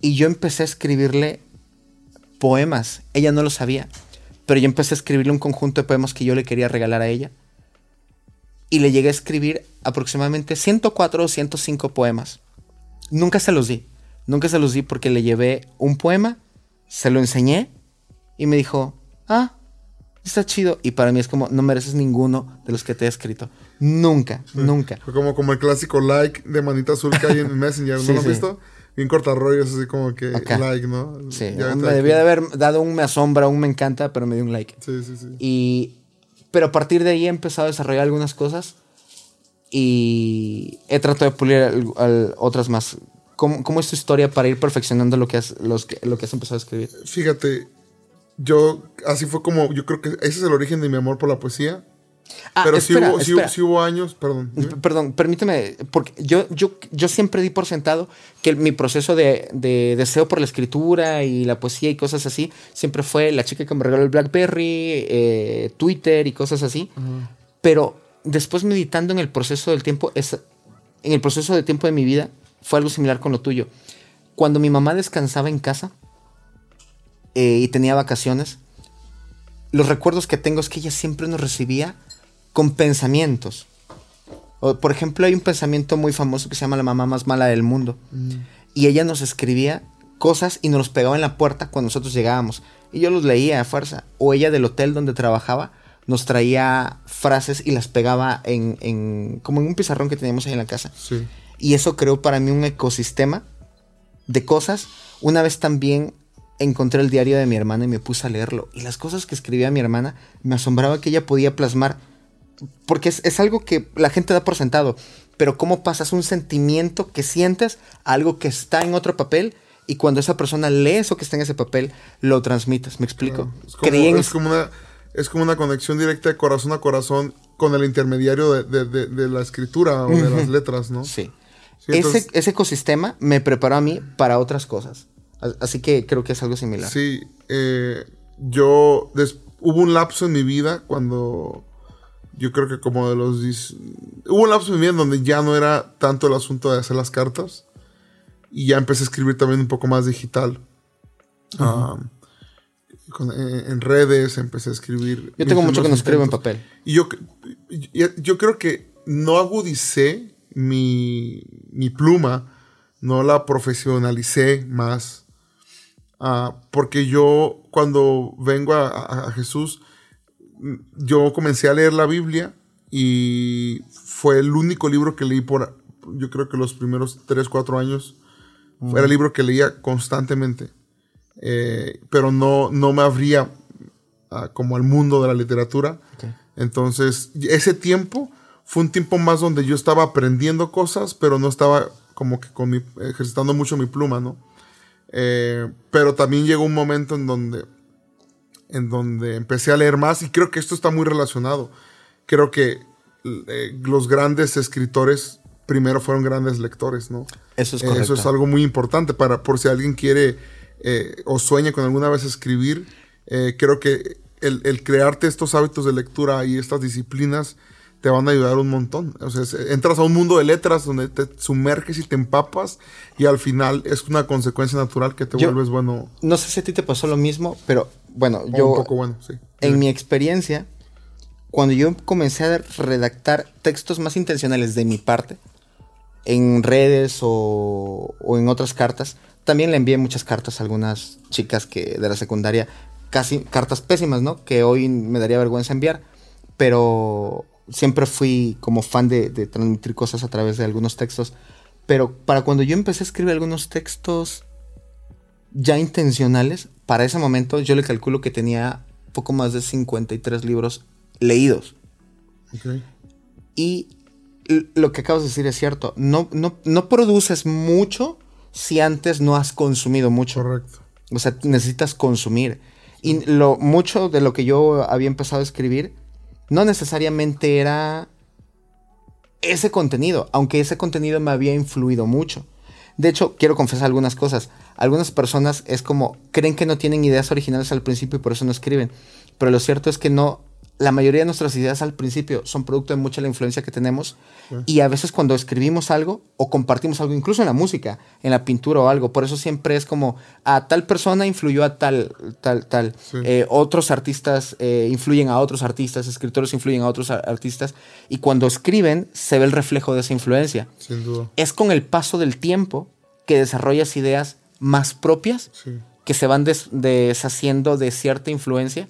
Y yo empecé a escribirle poemas. Ella no lo sabía, pero yo empecé a escribirle un conjunto de poemas que yo le quería regalar a ella. Y le llegué a escribir aproximadamente 104 o 105 poemas. Nunca se los di. Nunca se los di porque le llevé un poema, se lo enseñé y me dijo, ah, está chido. Y para mí es como, no mereces ninguno de los que te he escrito. Nunca, nunca. Fue como, como el clásico like de manita azul que hay en Messenger, ¿no lo has visto? Bien corta rollos, así como que like, ¿no? Sí, me debía de haber dado un me asombra, un me encanta, pero me dio un like. Sí, sí, sí. Y, pero a partir de ahí he empezado a desarrollar algunas cosas y he tratado de pulir otras más. ¿Cómo, ¿Cómo, es tu historia para ir perfeccionando lo que, has, los, lo que has empezado a escribir? Fíjate, yo, así fue como, yo creo que ese es el origen de mi amor por la poesía. Ah, pero si hubo, años, perdón. Perdón, permíteme, porque yo, yo, yo siempre di por sentado que mi proceso de, deseo por la escritura y la poesía y cosas así siempre fue la chica que me regaló el Blackberry, eh, Twitter y cosas así. Pero después meditando en el proceso del tiempo, es, en el proceso de tiempo de mi vida, fue algo similar con lo tuyo. Cuando mi mamá descansaba en casa eh, y tenía vacaciones, los recuerdos que tengo es que ella siempre nos recibía con pensamientos. por ejemplo, hay un pensamiento muy famoso que se llama La mamá más mala del mundo. Mm. Y ella nos escribía cosas y nos los pegaba en la puerta cuando nosotros llegábamos. Y yo los leía a fuerza. O ella del hotel donde trabajaba nos traía frases y las pegaba en, como en un pizarrón que teníamos ahí en la casa. Y eso creó para mí un ecosistema de cosas. Una vez también encontré el diario de mi hermana y me puse a leerlo. Y las cosas que escribía mi hermana me asombraba que ella podía plasmar. Porque es, es algo que la gente da por sentado. Pero cómo pasas un sentimiento que sientes a algo que está en otro papel y cuando esa persona lee eso que está en ese papel, lo transmites. ¿Me explico? Es como, es como una, es como una conexión directa de corazón a corazón con el intermediario de, de- de- de la escritura o de las letras, ¿no? Sí. Sí, ese, entonces- ese ecosistema me preparó a mí para otras cosas. Así que creo que es algo similar. Sí, eh, yo des- hubo un lapso en mi vida cuando yo creo que como de los hubo un lapso en mi vida donde ya no era tanto el asunto de hacer las cartas y ya empecé a escribir también un poco más digital. Con- en, en redes empecé a escribir. Yo tengo mucho que no escribo en papel. Y yo, yo, yo creo que no agudicé mi, mi pluma, no la profesionalicé más. Ah, porque yo cuando vengo a, a- a Jesús, yo comencé a leer la Biblia y fue el único libro que leí por, yo creo que los primeros 3, 4 años. Era el libro que leía constantemente. Eh, pero no, no me abría ah, como al mundo de la literatura. Entonces, ese tiempo fue un tiempo más donde yo estaba aprendiendo cosas, pero no estaba como que con mi, ejercitando mucho mi pluma, ¿no? Eh, pero también llegó un momento en donde, en donde empecé a leer más y creo que esto está muy relacionado. Creo que eh, los grandes escritores primero fueron grandes lectores, ¿no? Eso es Eh, correcto. Eso es algo muy importante para, por si alguien quiere eh, o sueña con alguna vez escribir. eh, creo que el, el crearte estos hábitos de lectura y estas disciplinas te van a ayudar un montón. O sea, entras a un mundo de letras donde te sumerges y te empapas y al final es una consecuencia natural que te Yo- vuelves bueno. No sé si a ti te pasó lo mismo, pero bueno, o yo un poco bueno, sí. en mi experiencia, cuando yo comencé a redactar textos más intencionales de mi parte, en redes o, o en otras cartas, también le envié muchas cartas a algunas chicas que de la secundaria, casi cartas pésimas, ¿no? Que hoy me daría vergüenza enviar, pero siempre fui como fan de, de transmitir cosas a través de algunos textos. Pero para cuando yo empecé a escribir algunos textos ya intencionales, para ese momento yo le calculo que tenía poco más de 53 libros leídos. Ok. Y lo que acabas de decir es cierto. No, no, no produces mucho si antes no has consumido mucho. Correcto. O sea, necesitas consumir. Y lo mucho de lo que yo había empezado a escribir no necesariamente era ese contenido, aunque ese contenido me había influido mucho. De hecho, quiero confesar algunas cosas. Algunas personas es como creen que no tienen ideas originales al principio y por eso no escriben. Pero lo cierto es que no. La mayoría de nuestras ideas al principio son producto de mucha la influencia que tenemos. Y a veces cuando escribimos algo o compartimos algo, incluso en la música, en la pintura o algo, por eso siempre es como a tal persona influyó a tal, tal, tal. Sí. Eh, otros artistas eh, influyen a otros artistas, escritores influyen a otros artistas. Y cuando escriben se ve el reflejo de esa influencia Sin duda. es con el paso del tiempo que desarrollas ideas más propias Sí. que se van des- deshaciendo de cierta influencia,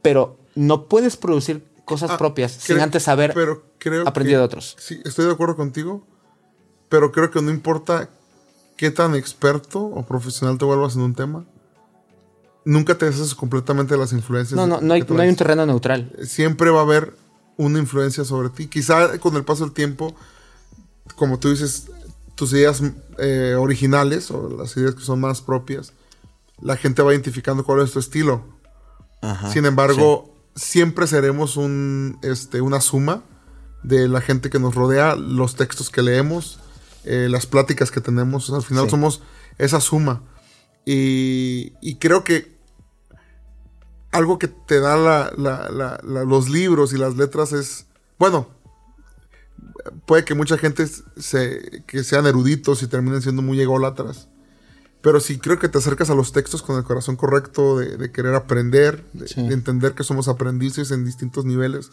pero no puedes producir cosas Ah, propias sin antes haber pero creo aprendido que- de otros. Sí, estoy de acuerdo contigo, pero creo que no importa qué tan experto o profesional te vuelvas en un tema, nunca te deshaces completamente de las influencias. No, no, no hay, que no hay un terreno neutral. Siempre va a haber una influencia sobre ti. Quizá con el paso del tiempo, como tú dices, tus ideas eh, originales o las ideas que son más propias, la gente va identificando cuál es tu estilo. Sin embargo, siempre seremos un, este, una suma de la gente que nos rodea, los textos que leemos, eh, las pláticas que tenemos. Al final Sí. somos esa suma. Y, y creo que algo que te da la- la- la- la- los libros y las letras es, bueno, puede que mucha gente se, que sean eruditos y terminen siendo muy ególatras. Pero sí creo que te acercas a los textos con el corazón correcto, de, de querer aprender, de, Sí. de entender que somos aprendices en distintos niveles.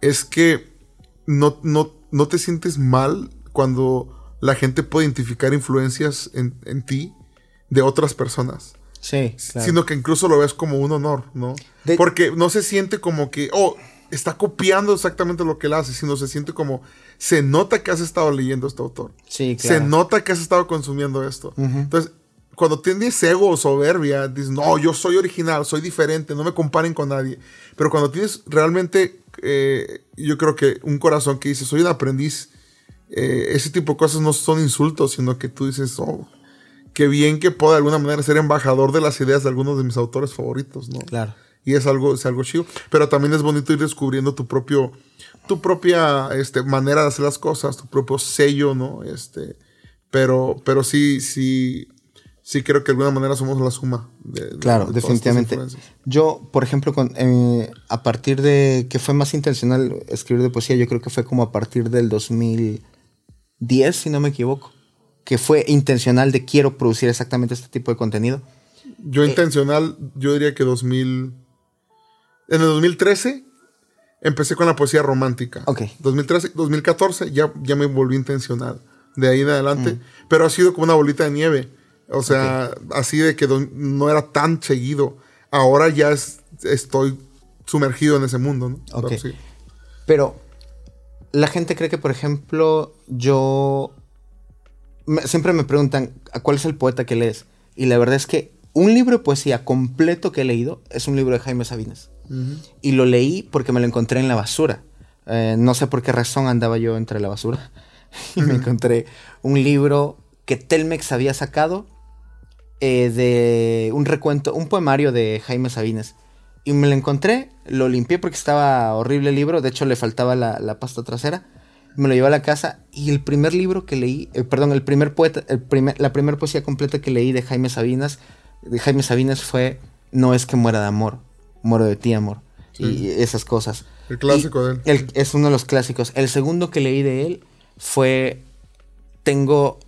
Es que no, no, no te sientes mal cuando la gente puede identificar influencias en, en ti de otras personas. Sí, claro. Sino que incluso lo ves como un honor, ¿no? De- Porque no se siente como que, oh, está copiando exactamente lo que él hace, sino se siente como, se nota que has estado leyendo este autor. Sí, Se claro. nota que has estado consumiendo esto. Entonces, cuando tienes ego o soberbia, dices, no, yo soy original, soy diferente, no me comparen con nadie. Pero cuando tienes realmente, eh, yo creo que un corazón que dice, soy un aprendiz, eh, ese tipo de cosas no son insultos, sino que tú dices, oh, qué bien que puedo de alguna manera ser embajador de las ideas de algunos de mis autores favoritos, ¿no? Claro. Y es algo, es algo chido. Pero también es bonito ir descubriendo tu propio, tu propia este, manera de hacer las cosas, tu propio sello, ¿no? Este, pero, pero sí, sí, sí creo que de alguna manera somos la suma. De, claro, definitivamente. Yo, por ejemplo, con, eh, a partir de que fue más intencional escribir de poesía, yo creo que fue como a partir del 2010, si no me equivoco, que fue intencional de quiero producir exactamente este tipo de contenido. Yo eh, intencional, yo diría que 2000... En el 2013 empecé con la poesía romántica. Ok. 2013, 2014 ya, ya me volví intencional. De ahí en adelante. Mm. Pero ha sido como una bolita de nieve o sea, así de que no era tan seguido. Ahora ya estoy sumergido en ese mundo, ¿no? Pero, la gente cree que, por ejemplo, yo... siempre me preguntan, ¿a cuál es el poeta que lees? Y la verdad es que un libro de poesía completo que he leído es un libro de Jaime Sabines. Y lo leí porque me lo encontré en la basura. Eh, no sé por qué razón andaba yo entre la basura. y me encontré un libro que Telmex había sacado eh, de un recuento, un poemario de Jaime Sabines. Y me lo encontré, lo limpié porque estaba horrible el libro, de hecho le faltaba la, pasta trasera. Me lo llevé a la casa y el primer libro que leí, eh, perdón, el primer poeta, el primer, la primera poesía completa que leí de Jaime Sabines, de Jaime Sabines fue No es que muera de amor, muero de ti, amor. Y esas cosas. El clásico de él. es uno de los clásicos. El segundo que leí de él fue Tengo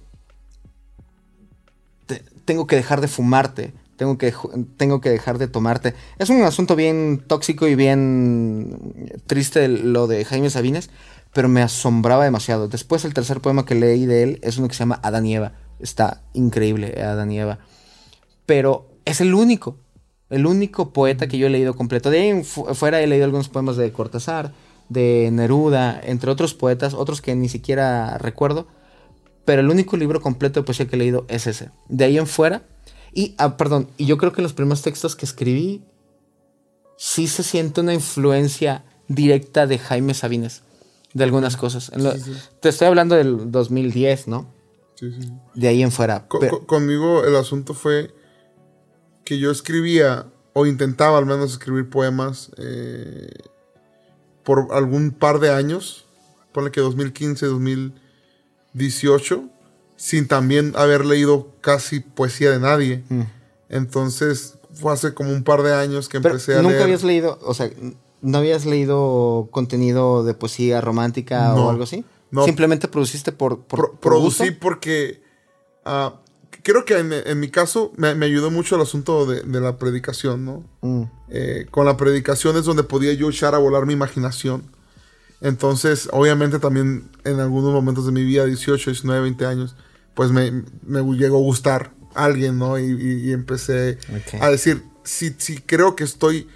tengo que dejar de fumarte, tengo que, tengo que dejar de tomarte. Es un asunto bien tóxico y bien triste lo de Jaime Sabines, pero me asombraba demasiado. Después el tercer poema que leí de él es uno que se llama Adán y Eva. Está increíble, Adán y Eva. Pero es el único, el único poeta que yo he leído completo. De ahí fuera he leído algunos poemas de Cortázar, de Neruda, entre otros poetas, otros que ni siquiera recuerdo pero el único libro completo de poesía que he leído es ese. De ahí en fuera, y, ah, perdón, y yo creo que los primeros textos que escribí, sí se siente una influencia directa de Jaime Sabines, de algunas cosas. Te estoy hablando del 2010, ¿no? Sí, sí. De ahí en fuera. conmigo el asunto fue que yo escribía, o intentaba al menos escribir poemas, eh, por algún par de años, ponle que 2015, 2000 18 sin también haber leído casi poesía de nadie. Mm. Entonces fue hace como un par de años que empecé a ¿Nunca habías leído, o sea, no habías leído contenido de poesía romántica o algo así? No. ¿Simplemente produciste por, por, Producí porque ah, creo que en, mi caso me, ayudó mucho el asunto de, la predicación, ¿no? Mm. Eh, con la predicación es donde podía yo echar a volar mi imaginación. Entonces, obviamente también en algunos momentos de mi vida, 18, 19, 20 años, pues me, llegó a gustar alguien, ¿no? Y, empecé a decir, si, si creo que estoy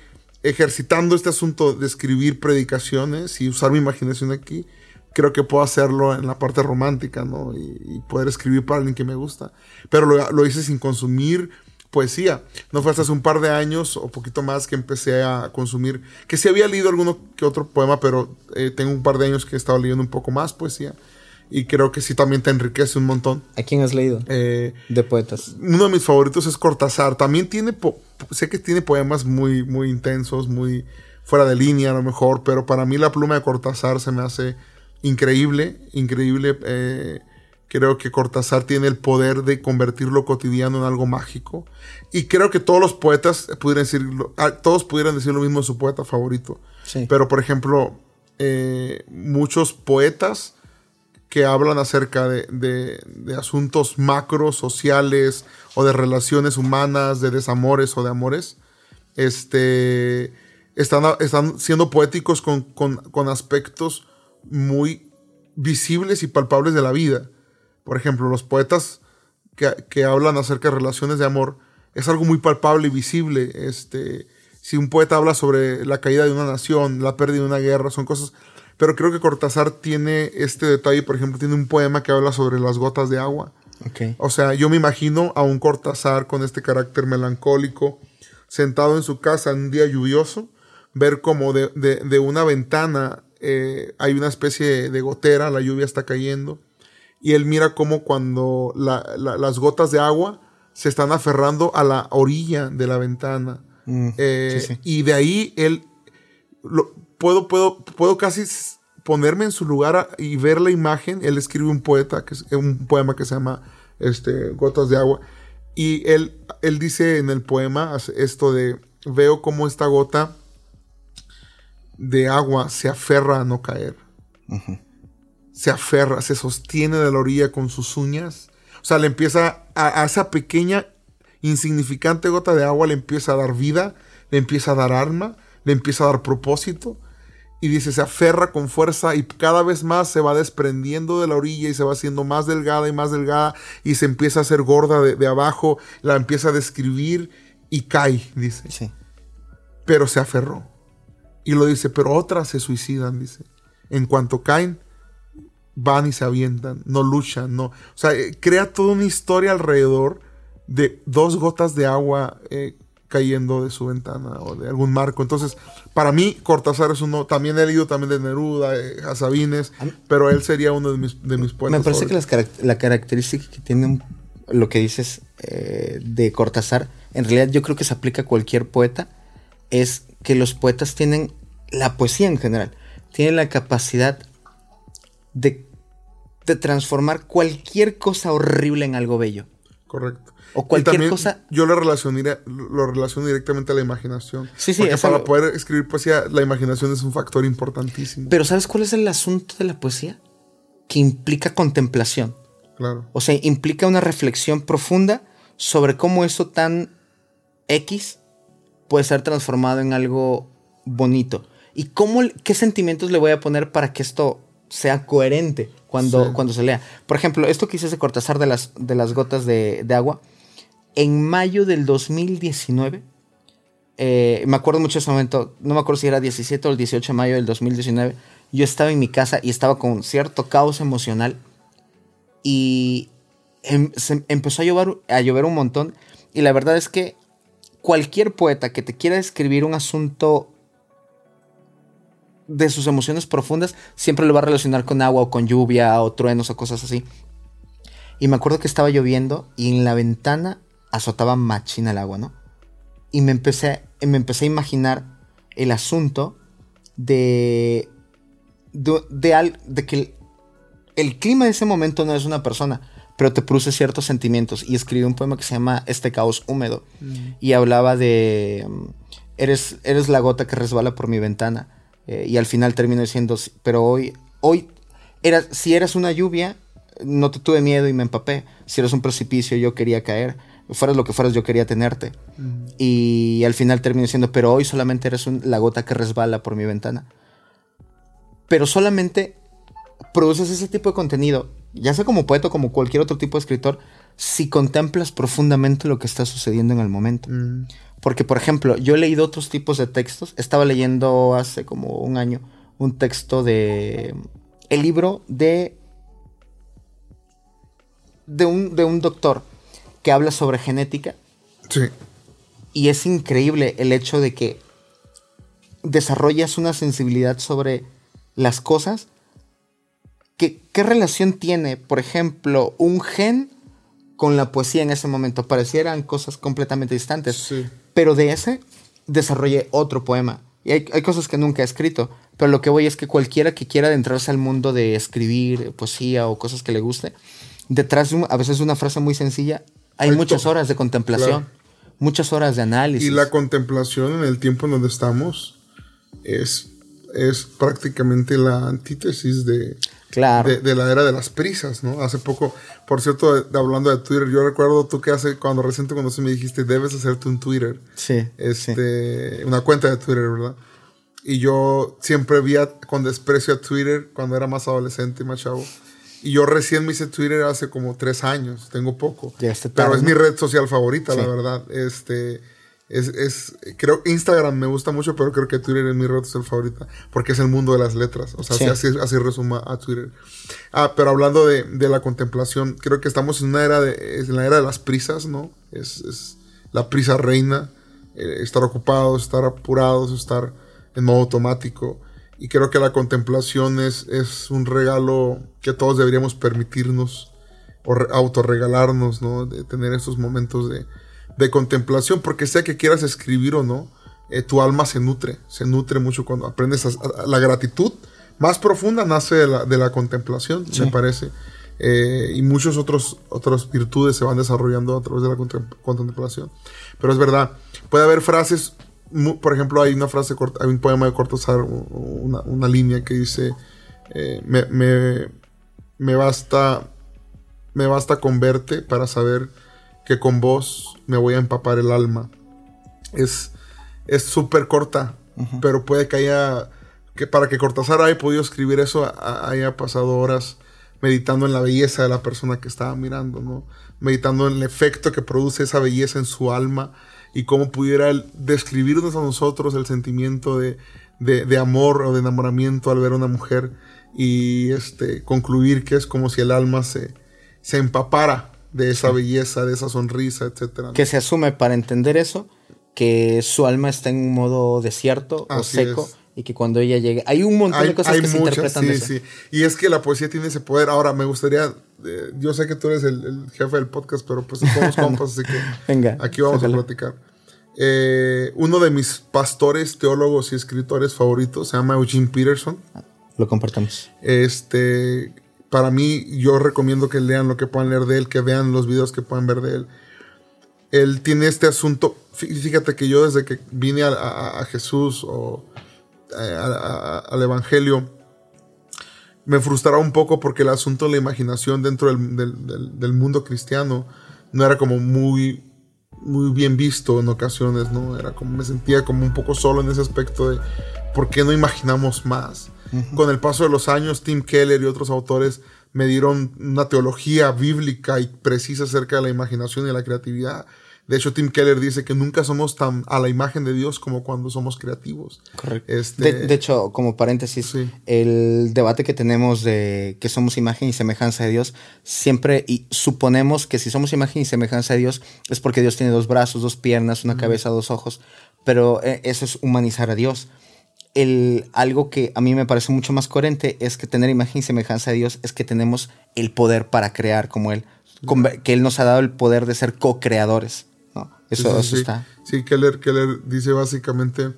ejercitando este asunto de escribir predicaciones y usar mi imaginación aquí, creo que puedo hacerlo en la parte romántica, ¿no? Y, poder escribir para alguien que me gusta. Pero lo, lo hice sin consumir poesía. No fue hasta hace un par de años o poquito más que empecé a consumir, que sí había leído alguno que otro poema, pero eh, tengo un par de años que he estado leyendo un poco más poesía. Y creo que sí también te enriquece un montón. ¿A quién has leído? Eh, de poetas. Uno de mis favoritos es Cortázar. También tiene, sé que tiene poemas muy, muy intensos, muy fuera de línea a lo mejor, pero para mí la pluma de Cortázar se me hace increíble, increíble. Eh, Creo que Cortázar tiene el poder de convertir lo cotidiano en algo mágico. Y creo que todos los poetas pudieran decir, ah, todos pudieran decir lo mismo de su poeta favorito. Pero, por ejemplo, eh, muchos poetas que hablan acerca de, asuntos macros, sociales, o de relaciones humanas, de desamores o de amores, este, están, están siendo poéticos con, con aspectos muy visibles y palpables de la vida. Por ejemplo, los poetas que, hablan acerca de relaciones de amor es algo muy palpable y visible. Este, si un poeta habla sobre la caída de una nación, la pérdida de una guerra, son cosas... Pero creo que Cortázar tiene este detalle, por ejemplo, tiene un poema que habla sobre las gotas de agua. O sea, yo me imagino a un Cortázar con este carácter melancólico, sentado en su casa en un día lluvioso, ver como de, una ventana eh, hay una especie de gotera, la lluvia está cayendo, y él mira como cuando las gotas de agua se están aferrando a la orilla de la ventana. Mm, eh, y de ahí él, lo, puedo, puedo, puedo casi ponerme en su lugar y ver la imagen. Él escribe un poeta, que es un poema que se llama este, Gotas de Agua. Y él, él dice en el poema esto de, veo cómo esta gota de agua se aferra a no caer. Se aferra, se sostiene de la orilla con sus uñas o sea, le empieza a, esa pequeña, insignificante gota de agua, le empieza a dar vida, le empieza a dar alma, le empieza a dar propósito. Y dice, se aferra con fuerza y cada vez más se va desprendiendo de la orilla y se va haciendo más delgada y más delgada y se empieza a hacer gorda de, abajo, la empieza a describir y cae, dice. Sí. Pero se aferró. Y lo dice, pero otras se suicidan, dice. En cuanto caen, van y se avientan, no luchan, no. O sea, eh, crea toda una historia alrededor de dos gotas de agua eh, cayendo de su ventana o de algún marco. Entonces, para mí, Cortázar es uno. También he leído también de Neruda, eh, a Sabines, pero él sería uno de mis, de mis poetas. Me parece que la característica que tiene lo que dices de Cortázar, en realidad yo creo que se aplica a cualquier poeta, es que los poetas tienen, la poesía en general, tienen la capacidad de de transformar cualquier cosa horrible en algo bello. Correcto. O cualquier cosa. Yo lo relaciono, lo relaciono directamente a la imaginación. Sí, sí, Porque para poder escribir poesía, la imaginación es un factor importantísimo. Pero ¿sabes cuál es el asunto de la poesía? Que implica contemplación. Claro. O sea, implica una reflexión profunda sobre cómo eso tan X puede ser transformado en algo bonito. Y cómo, qué sentimientos le voy a poner para que esto sea coherente cuando, cuando se lea. Por ejemplo, esto que hice de Cortázar de las, de las gotas de, agua, en mayo del 2019, eh, me acuerdo mucho de ese momento, no me acuerdo si era 17 o el 18 de mayo del 2019, yo estaba en mi casa y estaba con cierto caos emocional y em, se empezó a llover, a llover un montón y la verdad es que cualquier poeta que te quiera escribir un asunto de sus emociones profundas siempre lo va a relacionar con agua o con lluvia o truenos o cosas así. Y me acuerdo que estaba lloviendo y en la ventana azotaba machina el agua, ¿no? Y me empecé, me empecé a imaginar el asunto de, de, de, que el, el, clima de ese momento no es una persona, pero te produce ciertos sentimientos. Y escribí un poema que se llama Este caos húmedo. Mm. Y hablaba de... Eres, eres la gota que resbala por mi ventana eh, y al final termino diciendo, pero hoy, hoy, era, si eras una lluvia, no te tuve miedo y me empapé. Si eras un precipicio, yo quería caer. Fueras lo que fueras, yo quería tenerte. Y al final termino diciendo, pero hoy solamente eres la gota que resbala por mi ventana. Pero solamente produces ese tipo de contenido, ya sea como poeta o como cualquier otro tipo de escritor, si contemplas profundamente lo que está sucediendo en el momento. Porque, por ejemplo, yo he leído otros tipos de textos. Estaba leyendo hace como un año un texto de... El libro de... De un, de un doctor que habla sobre genética. Sí. Y es increíble el hecho de que desarrollas una sensibilidad sobre las cosas. ¿Qué, ¿Qué relación tiene, por ejemplo, un gen con la poesía en ese momento? Parecieran cosas completamente distantes. Sí. Pero de ese desarrollé otro poema. Y hay, cosas que nunca he escrito, pero lo que voy es que cualquiera que quiera adentrarse al mundo de escribir poesía o cosas que le guste, detrás de a veces una frase muy sencilla, hay, muchas horas de contemplación, muchas horas de análisis. Y la contemplación en el tiempo en donde estamos es, es prácticamente la antítesis de, Claro. De, la era de las prisas, ¿no? Hace poco, por cierto, hablando de Twitter, yo recuerdo tú que hace, cuando recién te conocí me dijiste, debes hacerte un Twitter. Sí. Este, una cuenta de Twitter, ¿verdad? Y yo siempre vi con desprecio a Twitter cuando era más adolescente y más chavo. Y yo recién me hice Twitter hace como tres años, tengo poco. Este pero es mi red social favorita, la verdad. Este, Es, es, creo Instagram me gusta mucho, pero creo que Twitter es mi red social favorita, porque es el mundo de las letras. O sea, así, así, resuma a Twitter. Ah, pero hablando de, de, la contemplación, creo que estamos en una era de, en la era de las prisas, ¿no? Es, es la prisa reina, eh, estar ocupados, estar apurados, estar en modo automático. Y creo que la contemplación es, es un regalo que todos deberíamos permitirnos o autorregalarnos, ¿no? De tener estos momentos de, de contemplación, porque sea que quieras escribir o no, eh, tu alma se nutre, se nutre mucho cuando aprendes a, la gratitud más profunda nace de la, de la contemplación, me parece. Eh, y muchas otras virtudes se van desarrollando a través de la contemplación. Pero es verdad, puede haber frases, por ejemplo, hay una frase, hay un poema de Cortázar, una, una línea que dice, eh, me, me, me, basta, me basta con verte para saber que con vos me voy a empapar el alma. Es súper corta, pero puede que haya, que para que Cortázar haya podido escribir eso, haya pasado horas meditando en la belleza de la persona que estaba mirando, ¿no? Meditando en el efecto que produce esa belleza en su alma y cómo pudiera describirnos a nosotros el sentimiento de, de, amor o de enamoramiento al ver a una mujer y este, concluir que es como si el alma se, se empapara de esa belleza, de esa sonrisa, etcétera. Que se asume para entender eso, que su alma está en un modo desierto o seco. Y que cuando ella llegue. Hay un montón de cosas que se interpretan sí, Sí. Y es que la poesía tiene ese poder. Ahora, me gustaría. Eh, yo sé que tú eres el, jefe del podcast, pero pues somos compas, así que. Venga. Aquí vamos a platicar. Eh, uno de mis pastores, teólogos y escritores favoritos se llama Eugene Peterson. Lo compartamos. Este para mí, yo recomiendo que lean lo que puedan leer de él, que vean los videos que puedan ver de él. Él tiene este asunto, fíjate que yo desde que vine a, Jesús o eh, al Evangelio, me frustraba un poco porque el asunto de la imaginación dentro del, mundo cristiano no era como muy, muy bien visto en ocasiones, ¿no? Era como, me sentía como un poco solo en ese aspecto de por qué no imaginamos más. Con el paso de los años, Tim Keller y otros autores me dieron una teología bíblica y precisa acerca de la imaginación y la creatividad. De hecho, Tim Keller dice que nunca somos tan a la imagen de Dios como cuando somos creativos. Correcto. Este, de, hecho, como paréntesis, el debate que tenemos de que somos imagen y semejanza de Dios, siempre y suponemos que si somos imagen y semejanza de Dios es porque Dios tiene dos brazos, dos piernas, una cabeza, dos ojos, pero eh, eso es humanizar a Dios el, algo que a mí me parece mucho más coherente es que tener imagen y semejanza de Dios es que tenemos el poder para crear como Él, que Él nos ha dado el poder de ser co-creadores. ¿no? Eso, sí, está. Sí, Keller, Keller dice básicamente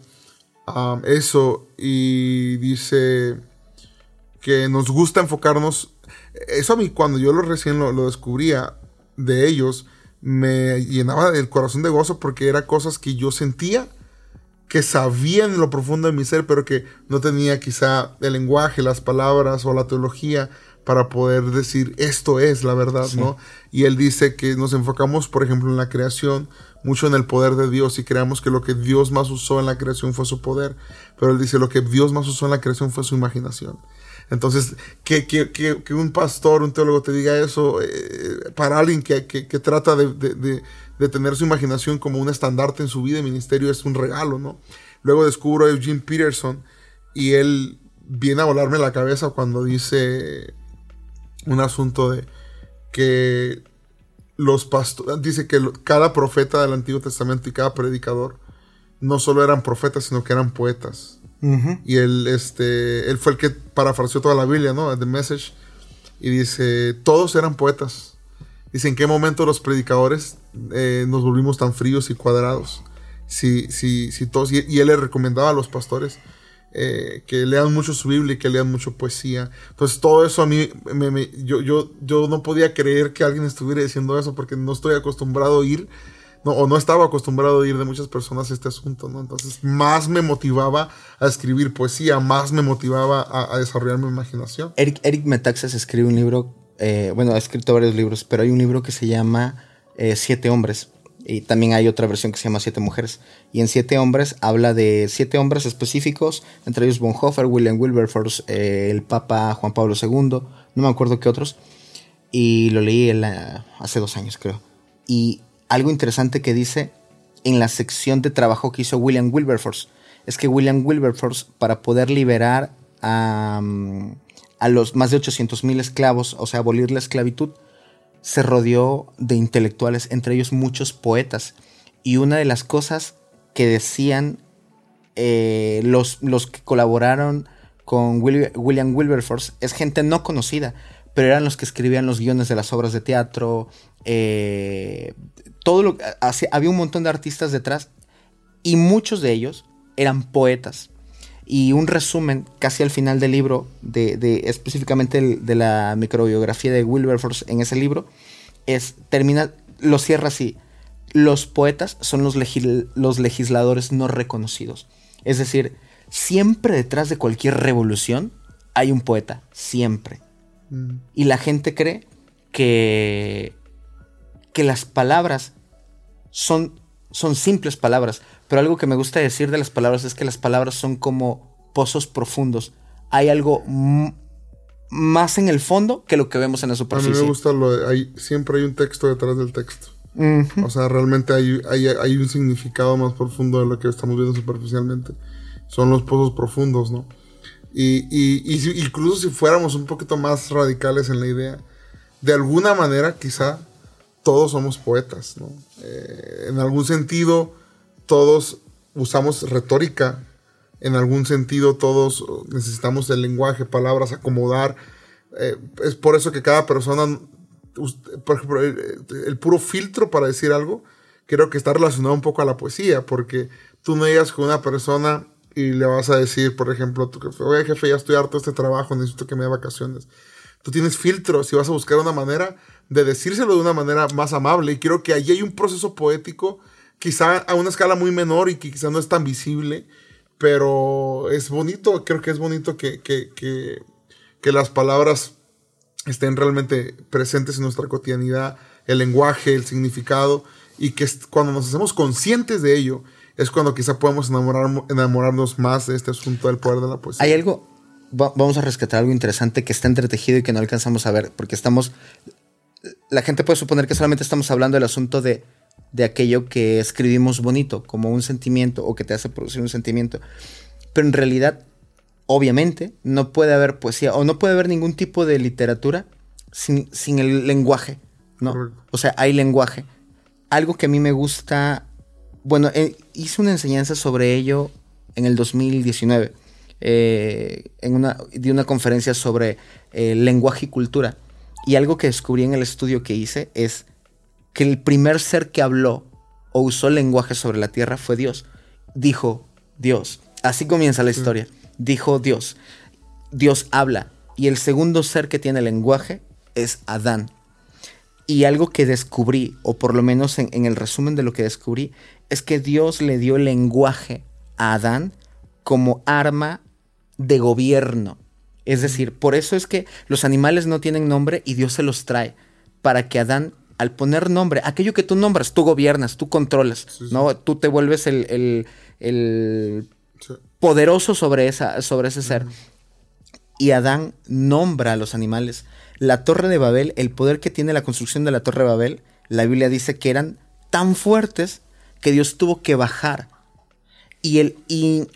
um, eso y dice que nos gusta enfocarnos. Eso a mí, cuando yo lo recién lo, lo descubría de ellos, me llenaba el corazón de gozo porque eran cosas que yo sentía que sabía en lo profundo de mi ser, pero que no tenía quizá el lenguaje, las palabras o la teología para poder decir esto es la verdad, ¿no? Y él dice que nos enfocamos, por ejemplo, en la creación, mucho en el poder de Dios y creamos que lo que Dios más usó en la creación fue su poder, pero él dice lo que Dios más usó en la creación fue su imaginación. Entonces, que, que, que, un pastor, un teólogo te diga eso, eh, para alguien que, trata de, de tener su imaginación como un estandarte en su vida y ministerio es un regalo, ¿no? Luego descubro a Eugene Peterson y él viene a volarme la cabeza cuando dice un asunto de que los pastores, dice que cada profeta del Antiguo Testamento y cada predicador no solo eran profetas, sino que eran poetas. Y él, este, él fue el que parafraseó toda la Biblia, ¿no? The Message. Y dice, todos eran poetas. Dice, ¿en qué momento los predicadores eh, nos volvimos tan fríos y cuadrados. Si, si, si todos, y, él le recomendaba a los pastores eh, que lean mucho su Biblia y que lean mucho poesía. Entonces todo eso a mí, me, yo, yo, yo no podía creer que alguien estuviera diciendo eso porque no estoy acostumbrado a no, o no estaba acostumbrado a oír de muchas personas este asunto, ¿no? Entonces más me motivaba a escribir poesía, más me motivaba a, desarrollar mi imaginación. Eric, Eric Metaxas escribe un libro, eh, bueno, ha escrito varios libros, pero hay un libro que se llama eh, siete hombres. Y también hay otra versión que se llama Siete Mujeres. Y en Siete Hombres habla de siete hombres específicos, entre ellos Bonhoeffer, William Wilberforce, eh, el Papa Juan Pablo II, no me acuerdo qué otros. Y lo leí hace dos años, creo. Y algo interesante que dice en la sección de trabajo que hizo William Wilberforce. Es que William Wilberforce, para poder liberar a, mm, a los más de 800.000 esclavos, o sea, abolir la esclavitud, se rodeó de intelectuales, entre ellos muchos poetas. Y una de las cosas que decían eh, los, los que colaboraron con William Wilberforce es gente no conocida, pero eran los que escribían los guiones de las obras de teatro, eh, todo lo había un montón de artistas detrás y muchos de ellos eran poetas. Y un resumen casi al final del libro, de, específicamente de la microbiografía de Wilberforce en ese libro, es, termina, lo cierra así. Los poetas son los, los legisladores no reconocidos. Es decir, siempre detrás de cualquier revolución hay un poeta, siempre. Mm. Y la gente cree que, que las palabras son, son simples palabras, pero algo que me gusta decir de las palabras es que las palabras son como pozos profundos. Hay algo más en el fondo que lo que vemos en la superficie. A mí me gusta lo de, hay, siempre hay un texto detrás del texto. O sea, realmente hay, hay, un significado más profundo de lo que estamos viendo superficialmente. Son los pozos profundos, ¿no? Y, y, incluso si fuéramos un poquito más radicales en la idea, de alguna manera quizá todos somos poetas, ¿no? Eh, en algún sentido, todos usamos retórica, en algún sentido, todos necesitamos el lenguaje, palabras, acomodar. Eh, es por eso que cada persona, por ejemplo, el, puro filtro para decir algo, creo que está relacionado un poco a la poesía, porque tú no llegas con una persona y le vas a decir, por ejemplo, tu jefe, oye jefe, ya estoy harto de este trabajo, necesito que me dé vacaciones. Tú tienes filtros y vas a buscar una manera de decírselo de una manera más amable. Y creo que allí hay un proceso poético, quizá a una escala muy menor y que quizá no es tan visible, pero es bonito, creo que es bonito que, que, que, las palabras estén realmente presentes en nuestra cotidianidad, el lenguaje, el significado, y que cuando nos hacemos conscientes de ello, es cuando quizá podemos enamorar, enamorarnos más de este asunto del poder de la poesía. Hay algo, vamos a rescatar algo interesante que está entretejido y que no alcanzamos a ver, porque estamos, la gente puede suponer que solamente estamos hablando del asunto de, de aquello que escribimos bonito, como un sentimiento o que te hace producir un sentimiento. Pero en realidad, obviamente, no puede haber poesía o no puede haber ningún tipo de literatura sin, sin el lenguaje, ¿no? O sea, hay lenguaje. Algo que a mí me gusta, bueno, eh, hice una enseñanza sobre ello en el 2019, eh, en una, di una conferencia sobre eh, lenguaje y cultura. Y algo que descubrí en el estudio que hice es que el primer ser que habló o usó lenguaje sobre la tierra fue Dios. Dijo Dios. Así comienza la historia. Dijo Dios. Dios habla. Y el segundo ser que tiene lenguaje es Adán. Y algo que descubrí, o por lo menos en, en el resumen de lo que descubrí, es que Dios le dio lenguaje a Adán como arma de gobierno. Es decir, por eso es que los animales no tienen nombre y Dios se los trae, para que Adán, al poner nombre, aquello que tú nombras, tú gobiernas, tú controlas, ¿no? Tú te vuelves el, poderoso sobre, esa, sobre ese ser. Y Adán nombra a los animales. La torre de Babel, el poder que tiene la construcción de la torre de Babel, la Biblia dice que eran tan fuertes que Dios tuvo que bajar y, el, y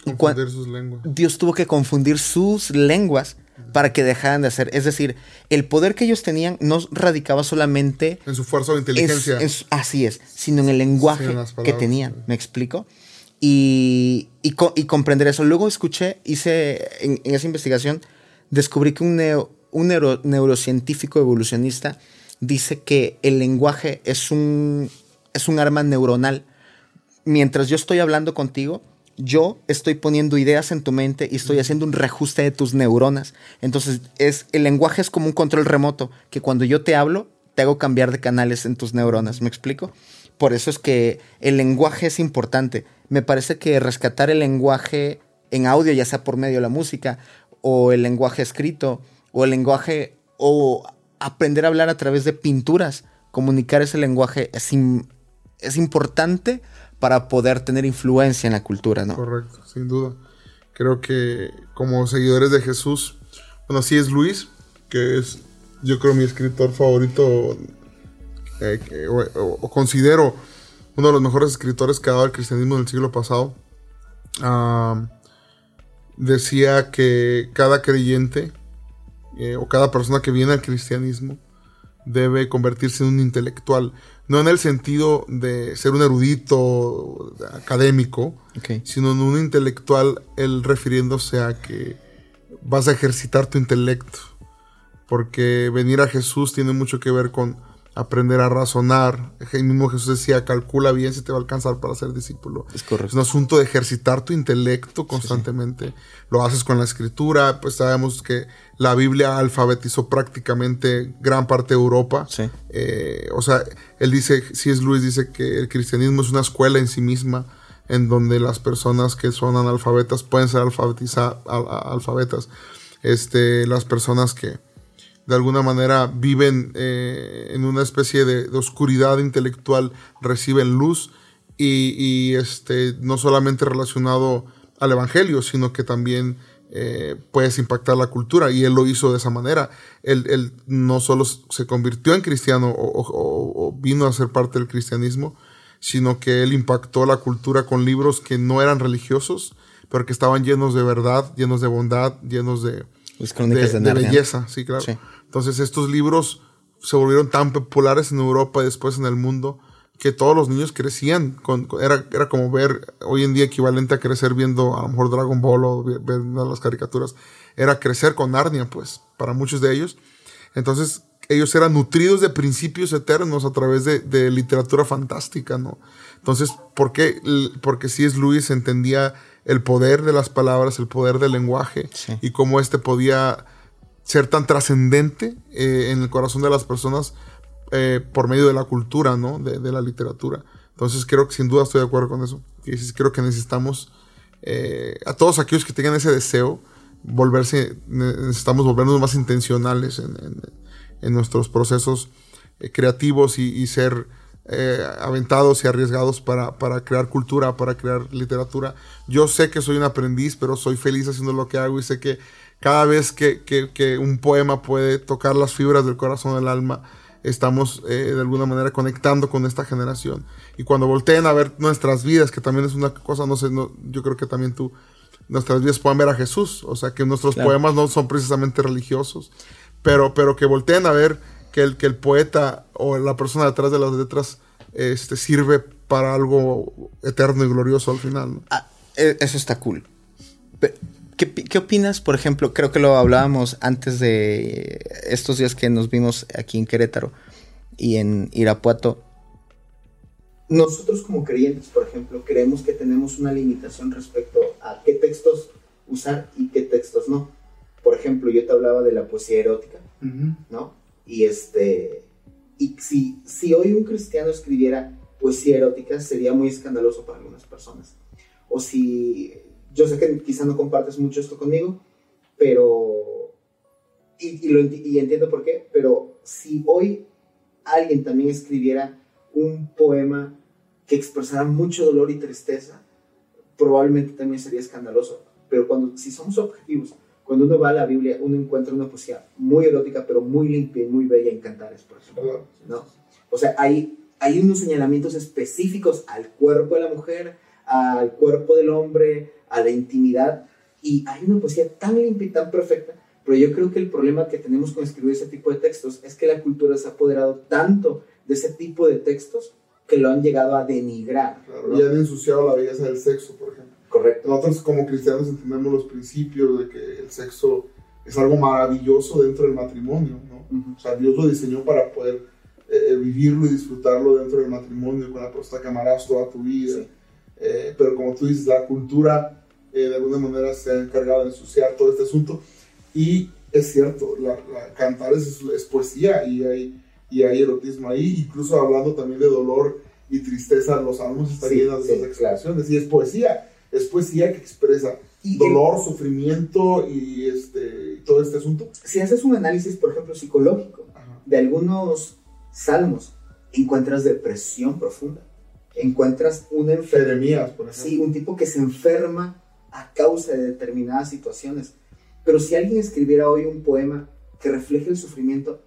Dios tuvo que confundir sus lenguas para que dejaran de hacer. Es decir, el poder que ellos tenían no radicaba solamente en su fuerza o inteligencia. así es, sino en el lenguaje que tenían. ¿Me explico? Y, y, comprender eso. Luego escuché, hice en, esa investigación, descubrí que un, un neurocientífico evolucionista dice que el lenguaje es un, es un arma neuronal. Mientras yo estoy hablando contigo, yo estoy poniendo ideas en tu mente y estoy haciendo un reajuste de tus neuronas. Entonces, es, el lenguaje es como un control remoto, que cuando yo te hablo, te hago cambiar de canales en tus neuronas. ¿Me explico? Por eso es que el lenguaje es importante. Me parece que rescatar el lenguaje en audio, ya sea por medio de la música, o el lenguaje escrito, o el lenguaje, o aprender a hablar a través de pinturas, comunicar ese lenguaje es, es importante para poder tener influencia en la cultura, ¿no? Correcto, sin duda. Creo que como seguidores de Jesús, bueno, sí es Luis, que es yo creo mi escritor favorito, eh, o, considero uno de los mejores escritores que ha dado el cristianismo en el siglo pasado, decía que cada creyente eh, o cada persona que viene al cristianismo debe convertirse en un intelectual, no en el sentido de ser un erudito académico, sino en un intelectual, él refiriéndose a que vas a ejercitar tu intelecto, porque venir a Jesús tiene mucho que ver con aprender a razonar. El mismo Jesús decía, calcula bien si te va a alcanzar para ser discípulo. Es correcto. Es un asunto de ejercitar tu intelecto constantemente. Lo haces con la escritura, pues sabemos que la Biblia alfabetizó prácticamente gran parte de Europa. Sí. Eh, o sea, él dice, si es Luis, dice que el cristianismo es una escuela en sí misma en donde las personas que son analfabetas pueden ser alfabetas. Este, las personas que, de alguna manera viven eh, en una especie de, oscuridad intelectual, reciben luz y, este, no solamente relacionado al Evangelio, sino que también eh, puedes impactar la cultura y él lo hizo de esa manera. Él, no solo se convirtió en cristiano o, vino a ser parte del cristianismo, sino que él impactó la cultura con libros que no eran religiosos, pero que estaban llenos de verdad, llenos de bondad, llenos de, de, belleza, sí, claro. Entonces estos libros se volvieron tan populares en Europa y después en el mundo que todos los niños crecían. Con, era, era como ver hoy en día equivalente a crecer viendo a lo mejor Dragon Ball o viendo las caricaturas. Era crecer con Narnia, pues, para muchos de ellos. Entonces ellos eran nutridos de principios eternos a través de, literatura fantástica, ¿no? Entonces, ¿por qué? Porque si es Luis entendía el poder de las palabras, el poder del lenguaje y cómo éste podía ser tan trascendente eh, en el corazón de las personas eh, por medio de la cultura, ¿no? De, la literatura. Entonces creo que sin duda estoy de acuerdo con eso. Y creo que necesitamos, eh, a todos aquellos que tengan ese deseo, volverse, necesitamos volvernos más intencionales en, nuestros procesos creativos y, ser aventados y arriesgados para, para, crear cultura, para crear literatura. Yo sé que soy un aprendiz, pero soy feliz haciendo lo que hago y sé que cada vez que, un poema puede tocar las fibras del corazón del alma, estamos eh, de alguna manera conectando con esta generación. Y cuando volteen a ver nuestras vidas, que también es una cosa, no sé, yo creo que también tú, nuestras vidas puedan ver a Jesús, o sea, que nuestros poemas no son precisamente religiosos, pero, pero que volteen a ver que el, que el poeta o la persona detrás de las letras este, sirve para algo eterno y glorioso al final. Ah, e, eso está cool. ¿Qué, opinas, por ejemplo? Creo que lo hablábamos antes de estos días que nos vimos aquí en Querétaro y en Irapuato. Nosotros como creyentes, por ejemplo, creemos que tenemos una limitación respecto a qué textos usar y qué textos no. Por ejemplo, yo te hablaba de la poesía erótica, ¿no? Y este, y si, si hoy un cristiano escribiera poesía erótica, sería muy escandaloso para algunas personas. O si yo sé que quizá no compartes mucho esto conmigo, pero... Y, lo, y entiendo por qué, pero si hoy alguien también escribiera un poema que expresara mucho dolor y tristeza, probablemente también sería escandaloso. Pero cuando, si somos objetivos, cuando uno va a la Biblia, uno encuentra una poesía muy erótica, pero muy limpia y muy bella en Cantares, por ejemplo. ¿no? O sea, hay, hay unos señalamientos específicos al cuerpo de la mujer, al cuerpo del hombre, a la intimidad. Y hay una poesía tan limpia y tan perfecta, pero yo creo que el problema que tenemos con escribir ese tipo de textos es que la cultura se ha apoderado tanto de ese tipo de textos que lo han llegado a denigrar. y han ensuciado la belleza del sexo, por ejemplo. Correcto. Nosotros como cristianos entendemos los principios de que el sexo es algo maravilloso dentro del matrimonio, ¿no? O sea, Dios lo diseñó para poder eh, eh, vivirlo y disfrutarlo dentro del matrimonio con la persona que amarás toda tu vida. Eh, pero como tú dices, la cultura eh, de alguna manera se ha encargado de ensuciar todo este asunto. Y es cierto, la, cantar es, es, poesía y hay, y hay erotismo ahí, incluso hablando también de dolor y tristeza, los salmos están llenos de esas expresiones y es poesía, es poesía que expresa dolor, sufrimiento y este, todo este asunto. Si haces un análisis, por ejemplo, psicológico de algunos salmos, encuentras depresión profunda, encuentras una enfermedad. Sí, un tipo que se enferma a causa de determinadas situaciones. Pero si alguien escribiera hoy un poema que refleje el sufrimiento,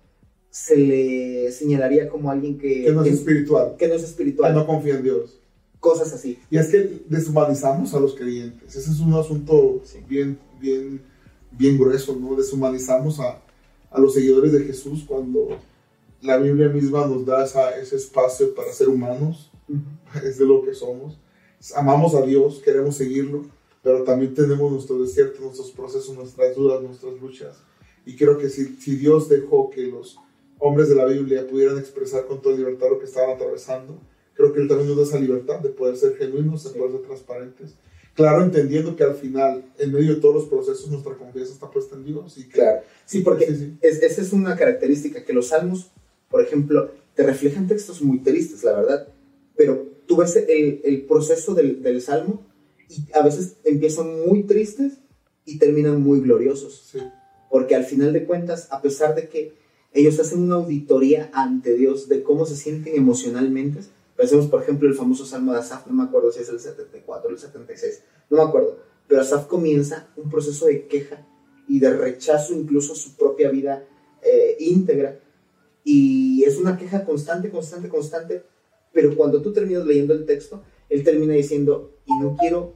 se le señalaría como alguien que... Que no es espiritual. Que no es espiritual. Que no confía en Dios. Cosas así. Y es que deshumanizamos a los creyentes. Ese es un asunto bien, bien, bien grueso, ¿no? Deshumanizamos a, a los seguidores de Jesús cuando la Biblia misma nos da ese espacio para ser humanos, es de lo que somos. Amamos a Dios, queremos seguirlo, pero también tenemos nuestros desiertos, nuestros procesos, nuestras dudas, nuestras luchas. Y creo que si, si Dios dejó que los hombres de la Biblia pudieran expresar con toda libertad lo que estaban atravesando, creo que Él también nos da esa libertad de poder ser genuinos, de poder ser transparentes. Claro, entendiendo que al final, en medio de todos los procesos, nuestra confianza está puesta en Dios. Y claro, sí, porque esa es una característica que los salmos por ejemplo, te reflejan textos muy tristes, la verdad, pero tú ves el, el proceso del, del, salmo y a veces empiezan muy tristes y terminan muy gloriosos. Porque al final de cuentas, a pesar de que ellos hacen una auditoría ante Dios de cómo se sienten emocionalmente, pensemos por ejemplo el famoso salmo de Asaf, no me acuerdo si es el 74 o el 76, no me acuerdo, pero Asaf comienza un proceso de queja y de rechazo incluso a su propia vida eh, íntegra y es una queja constante, constante, constante, pero cuando tú terminas leyendo el texto, él termina diciendo, y no quiero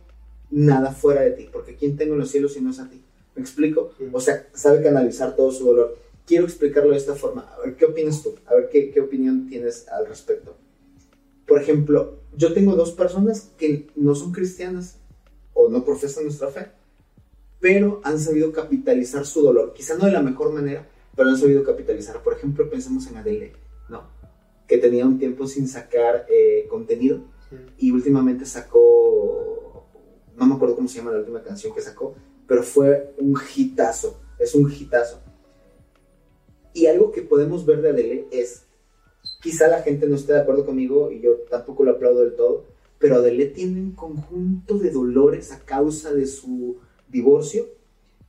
nada fuera de ti, porque ¿quién tengo en los cielos si no es a ti? ¿Me explico? O sea, sabe canalizar todo su dolor. Quiero explicarlo de esta forma. A ver, ¿qué opinas tú? A ver, ¿qué, qué opinión tienes al respecto? Por ejemplo, yo tengo dos personas que no son cristianas o no profesan nuestra fe, pero han sabido capitalizar su dolor. Quizá no de la mejor manera, pero han sabido capitalizar. Por ejemplo, pensemos en Adele, ¿no? Que tenía un tiempo sin sacar eh, contenido y últimamente sacó, no me acuerdo cómo se llama la última canción que sacó, pero fue un hitazo, es un hitazo. Y algo que podemos ver de Adele es, quizá la gente no esté de acuerdo conmigo y yo tampoco lo aplaudo del todo, pero Adele tiene un conjunto de dolores a causa de su divorcio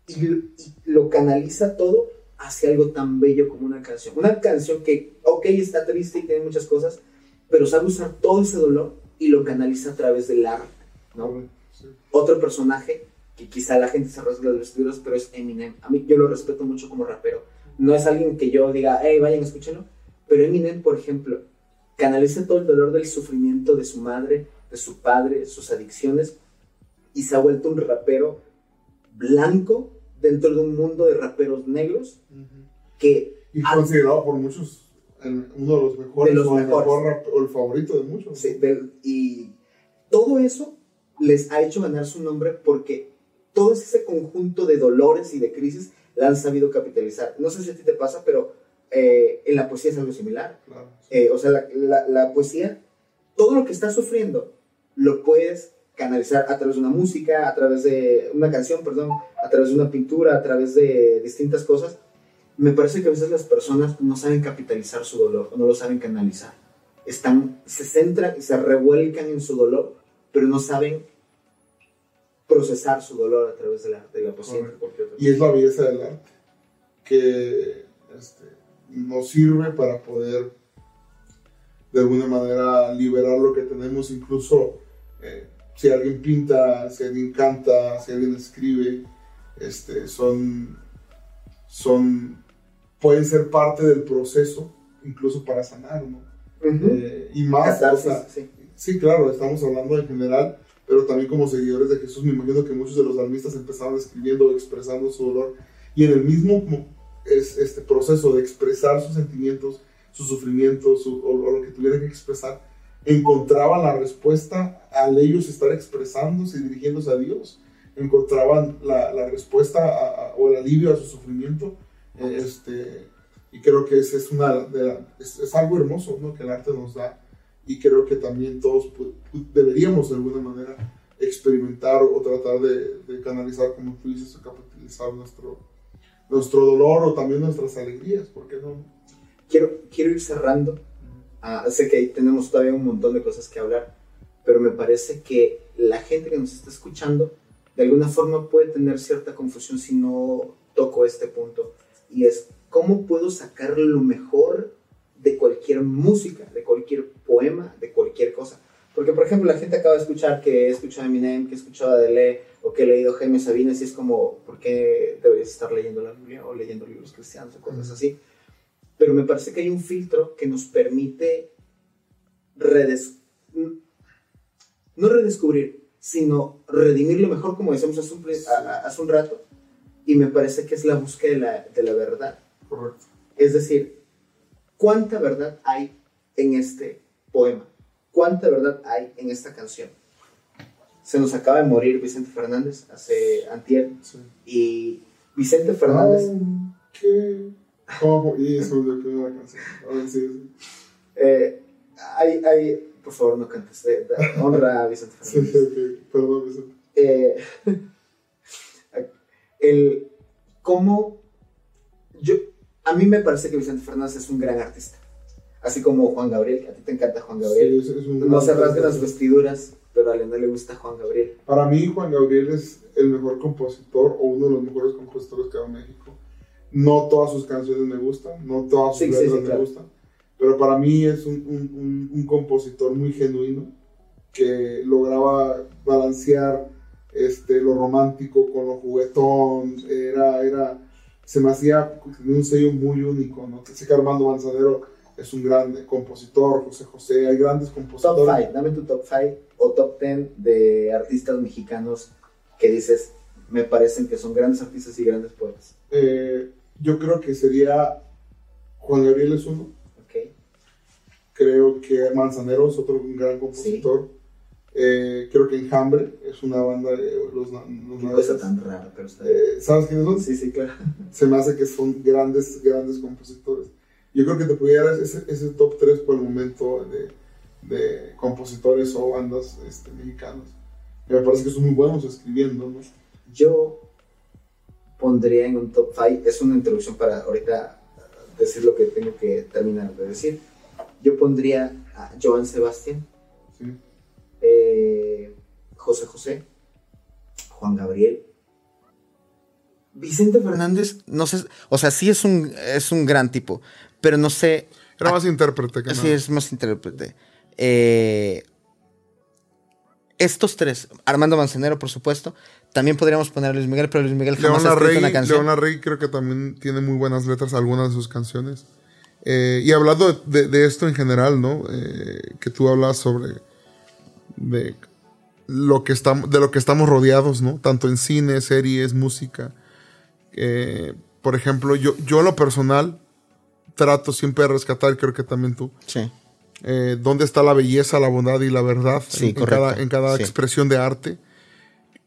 y, y lo canaliza todo hace algo tan bello como una canción. Una canción que, ok, está triste y tiene muchas cosas, pero sabe usar todo ese dolor y lo canaliza a través del arte, ¿no? Otro personaje que quizá la gente se rasga los vestidos, pero es Eminem. A mí yo lo respeto mucho como rapero. No es alguien que yo diga, hey, vayan, escúchenlo. Pero Eminem, por ejemplo, canaliza todo el dolor del sufrimiento de su madre, de su padre, sus adicciones, y se ha vuelto un rapero blanco dentro de un mundo de raperos negros que... Y considerado por muchos uno de los mejores, los o, El o, el favorito de muchos. Sí, y todo eso les ha hecho ganar su nombre porque todo ese conjunto de dolores y de crisis la han sabido capitalizar. No sé si a ti te pasa, pero eh, en la poesía es algo similar. Eh, o sea, la, la, la, poesía, todo lo que estás sufriendo, lo puedes canalizar a través de una música, a través de una canción, perdón, a través de una pintura, a través de distintas cosas, me parece que a veces las personas no saben capitalizar su dolor no lo saben canalizar. Están, se centran y se revuelcan en su dolor, pero no saben procesar su dolor a través de la, de la poesía. Y es la belleza del arte, que este, nos sirve para poder de alguna manera liberar lo que tenemos, incluso eh, si alguien pinta, si alguien canta, si alguien escribe, este, son, son, pueden ser parte del proceso, incluso para sanar, ¿no? Eh, y más, o sea, sí. claro, estamos hablando en general, pero también como seguidores de Jesús, me imagino que muchos de los salmistas empezaron escribiendo, expresando su dolor, y en el mismo es, este proceso de expresar sus sentimientos, sus sufrimientos, o, lo que tuvieran que expresar, encontraban la respuesta al ellos estar expresándose y dirigiéndose a Dios encontraban la, la respuesta o el alivio a su sufrimiento. Eh, este, y creo que ese es, una es, algo hermoso ¿no? que el arte nos da. Y creo que también todos deberíamos de alguna manera experimentar o, tratar de, de, canalizar, como tú dices, o capitalizar nuestro, nuestro dolor o también nuestras alegrías, ¿por qué no? Quiero, quiero ir cerrando. Ah, sé que ahí tenemos todavía un montón de cosas que hablar, pero me parece que la gente que nos está escuchando de alguna forma puede tener cierta confusión si no toco este punto. Y es, ¿cómo puedo sacar lo mejor de cualquier música, de cualquier poema, de cualquier cosa? Porque, por ejemplo, la gente acaba de escuchar que he escuchado a Eminem, que he escuchado a Adele, o que he leído Jaime Sabines, y es como, ¿por qué deberías estar leyendo la Biblia o leyendo libros cristianos o cosas así? pero me parece que hay un filtro que nos permite redes no redescubrir, sino redimirlo mejor, como decíamos hace un, hace un rato, y me parece que es la búsqueda de la, de la verdad. Correcto. Es decir, ¿cuánta verdad hay en este poema? ¿Cuánta verdad hay en esta canción? Se nos acaba de morir Vicente Fernández hace antier. Y Vicente Fernández... ¿Qué? ¿Cómo? Que la canción. A sí, Eh, hay, hay, por favor, no cantes. Eh, honra a Vicente Fernández. Sí, sí, Perdón, Vicente. Eh, el cómo yo a mí me parece que Vicente Fernández es un gran artista así como Juan Gabriel a ti te encanta Juan Gabriel Sí, es, es un no se rasgan las vestiduras pero a Elena le gusta Juan Gabriel Para mí, Juan Gabriel es el mejor compositor o uno de los mejores compositores que ha dado México. No todas sus canciones me gustan, no todas sus Sí, letras sí, me claro. gustan, pero para mí es un, un- un- un compositor muy genuino que lograba balancear este, lo romántico con lo juguetón. Era, era, se me hacía un sello muy único. ¿no? Sé que Armando Manzanero es un gran compositor, José José, hay grandes top compositores. 5 dame tu top 5 o top 10 de artistas mexicanos que dices me parecen que son grandes artistas y grandes poetas Eh, yo creo que sería Juan Gabriel es uno. ¿ok? Creo que Manzanero es otro gran compositor. Eh, creo que Enjambre es una banda de los, los cosa tan rara pero está bien. Eh, ¿Sabes quiénes son? sí sí claro Se me hace que son grandes, grandes compositores. Yo creo que te pudiera dar ese, ese top 3 por el momento de, de compositores o bandas este, mexicanos. Me parece que son muy buenos escribiendo, ¿no? Yo pondría en un top 5, es una introducción para ahorita decir lo que tengo que terminar de decir. Yo pondría a Joan Sebastián, Sí. eh, José José, Juan Gabriel. Vicente Fernández, no sé, o sea, sí es un, es un gran tipo, pero no sé, Era más intérprete que sí nada. es más intérprete. Eh, estos tres, Armando Manzanero, por supuesto, también podríamos poner a Luis Miguel, pero Luis Miguel jamás León ha Larregui, una canción. León Larregui creo que también tiene muy buenas letras algunas de sus canciones. Eh, y hablando de, de- de esto en general, ¿no? Eh, que tú hablas sobre de lo que estamos, de lo que estamos rodeados, ¿no? Tanto en cine, series, música. Eh, por ejemplo, yo, yo en lo personal trato siempre de rescatar, creo que también tú, Sí. eh, dónde está la belleza, la bondad y la verdad Sí, en, cada, en cada Sí. expresión de arte.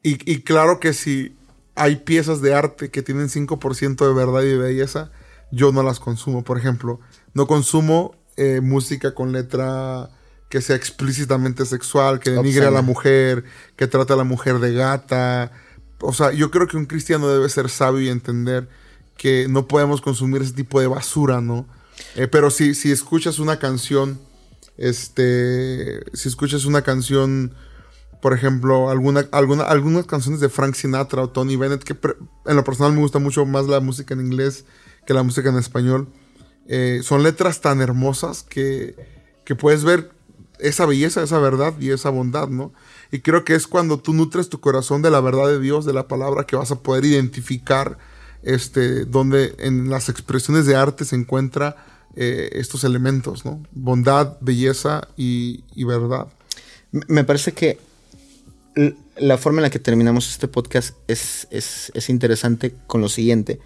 Y, y claro que si hay piezas de arte que tienen 5% de verdad y de belleza, yo no las consumo. Por ejemplo, no consumo eh, música con letra que sea explícitamente sexual, que denigre a la mujer, que trate a la mujer de gata. O sea, yo creo que un cristiano debe ser sabio y entender que no podemos consumir ese tipo de basura, ¿no? Eh, pero si, si escuchas una canción, este, si escuchas una canción, por ejemplo, alguna, alguna, algunas canciones de Frank Sinatra o Tony Bennett, que en lo personal me gusta mucho más la música en inglés que la música en español, eh, son letras tan hermosas que, que puedes ver esa belleza, esa verdad y esa bondad, ¿no? Y creo que es cuando tú nutres tu corazón de la verdad de Dios, de la palabra, que vas a poder identificar este, donde en las expresiones de arte se encuentra eh, estos elementos, ¿no? Bondad, belleza y, y verdad. Me- parece que la forma en la que terminamos este podcast es, es- es interesante con lo siguiente.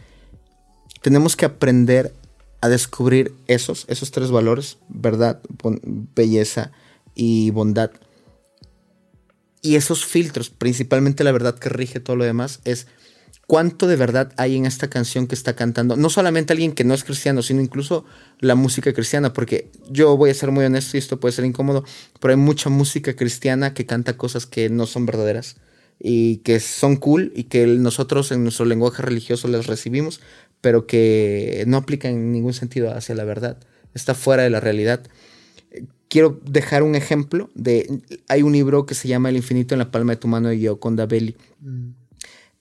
Tenemos que aprender a descubrir esos, esos tres valores, verdad, belleza y bondad. Y esos filtros, principalmente la verdad que rige todo lo demás, es cuánto de verdad hay en esta canción que está cantando. No solamente alguien que no es cristiano, sino incluso la música cristiana, porque yo voy a ser muy honesto y esto puede ser incómodo, pero hay mucha música cristiana que canta cosas que no son verdaderas y que son cool y que nosotros en nuestro lenguaje religioso las recibimos, pero que no aplican en ningún sentido hacia la verdad. Está fuera de la realidad quiero dejar un ejemplo de hay un libro que se llama El infinito en la palma de tu mano de Gioconda Belli.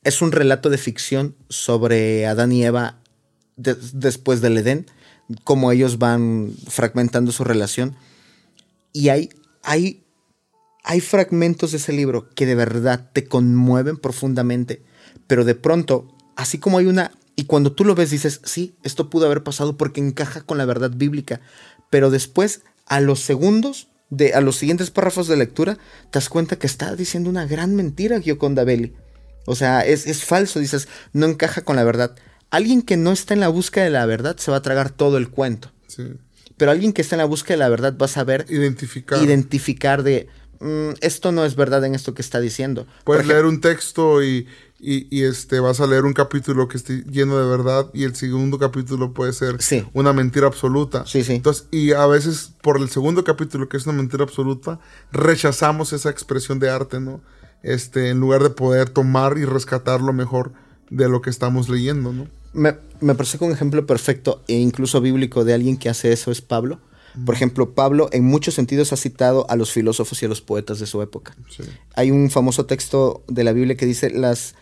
Es un relato de ficción sobre Adán y Eva de- después del Edén, cómo ellos van fragmentando su relación. Y hay, hay, hay fragmentos de ese libro que de verdad te conmueven profundamente, pero de pronto, así como hay una Y cuando tú lo ves dices, sí, esto pudo haber pasado porque encaja con la verdad bíblica. Pero después, a los segundos, de, a los siguientes párrafos de lectura, te das cuenta que está diciendo una gran mentira Gioconda Belli. O sea, es, es falso, dices, no encaja con la verdad. Alguien que no está en la búsqueda de la verdad se va a tragar todo el cuento. Sí. Pero alguien que está en la búsqueda de la verdad va a saber identificar, identificar de mm, esto no es verdad en esto que está diciendo. Puedes leer un texto y, y, este vas a leer un capítulo que esté lleno de verdad y el segundo capítulo puede ser una mentira absoluta. Sí, sí. Entonces, y a veces por el segundo capítulo que es una mentira absoluta, rechazamos esa expresión de arte, ¿no? Este, en lugar de poder tomar y rescatar lo mejor de lo que estamos leyendo, ¿no? Me, me parece que un ejemplo perfecto e incluso bíblico de alguien que hace eso es Pablo. Por ejemplo, Pablo en muchos sentidos ha citado a los filósofos y a los poetas de su época. Hay un famoso texto de la Biblia que dice las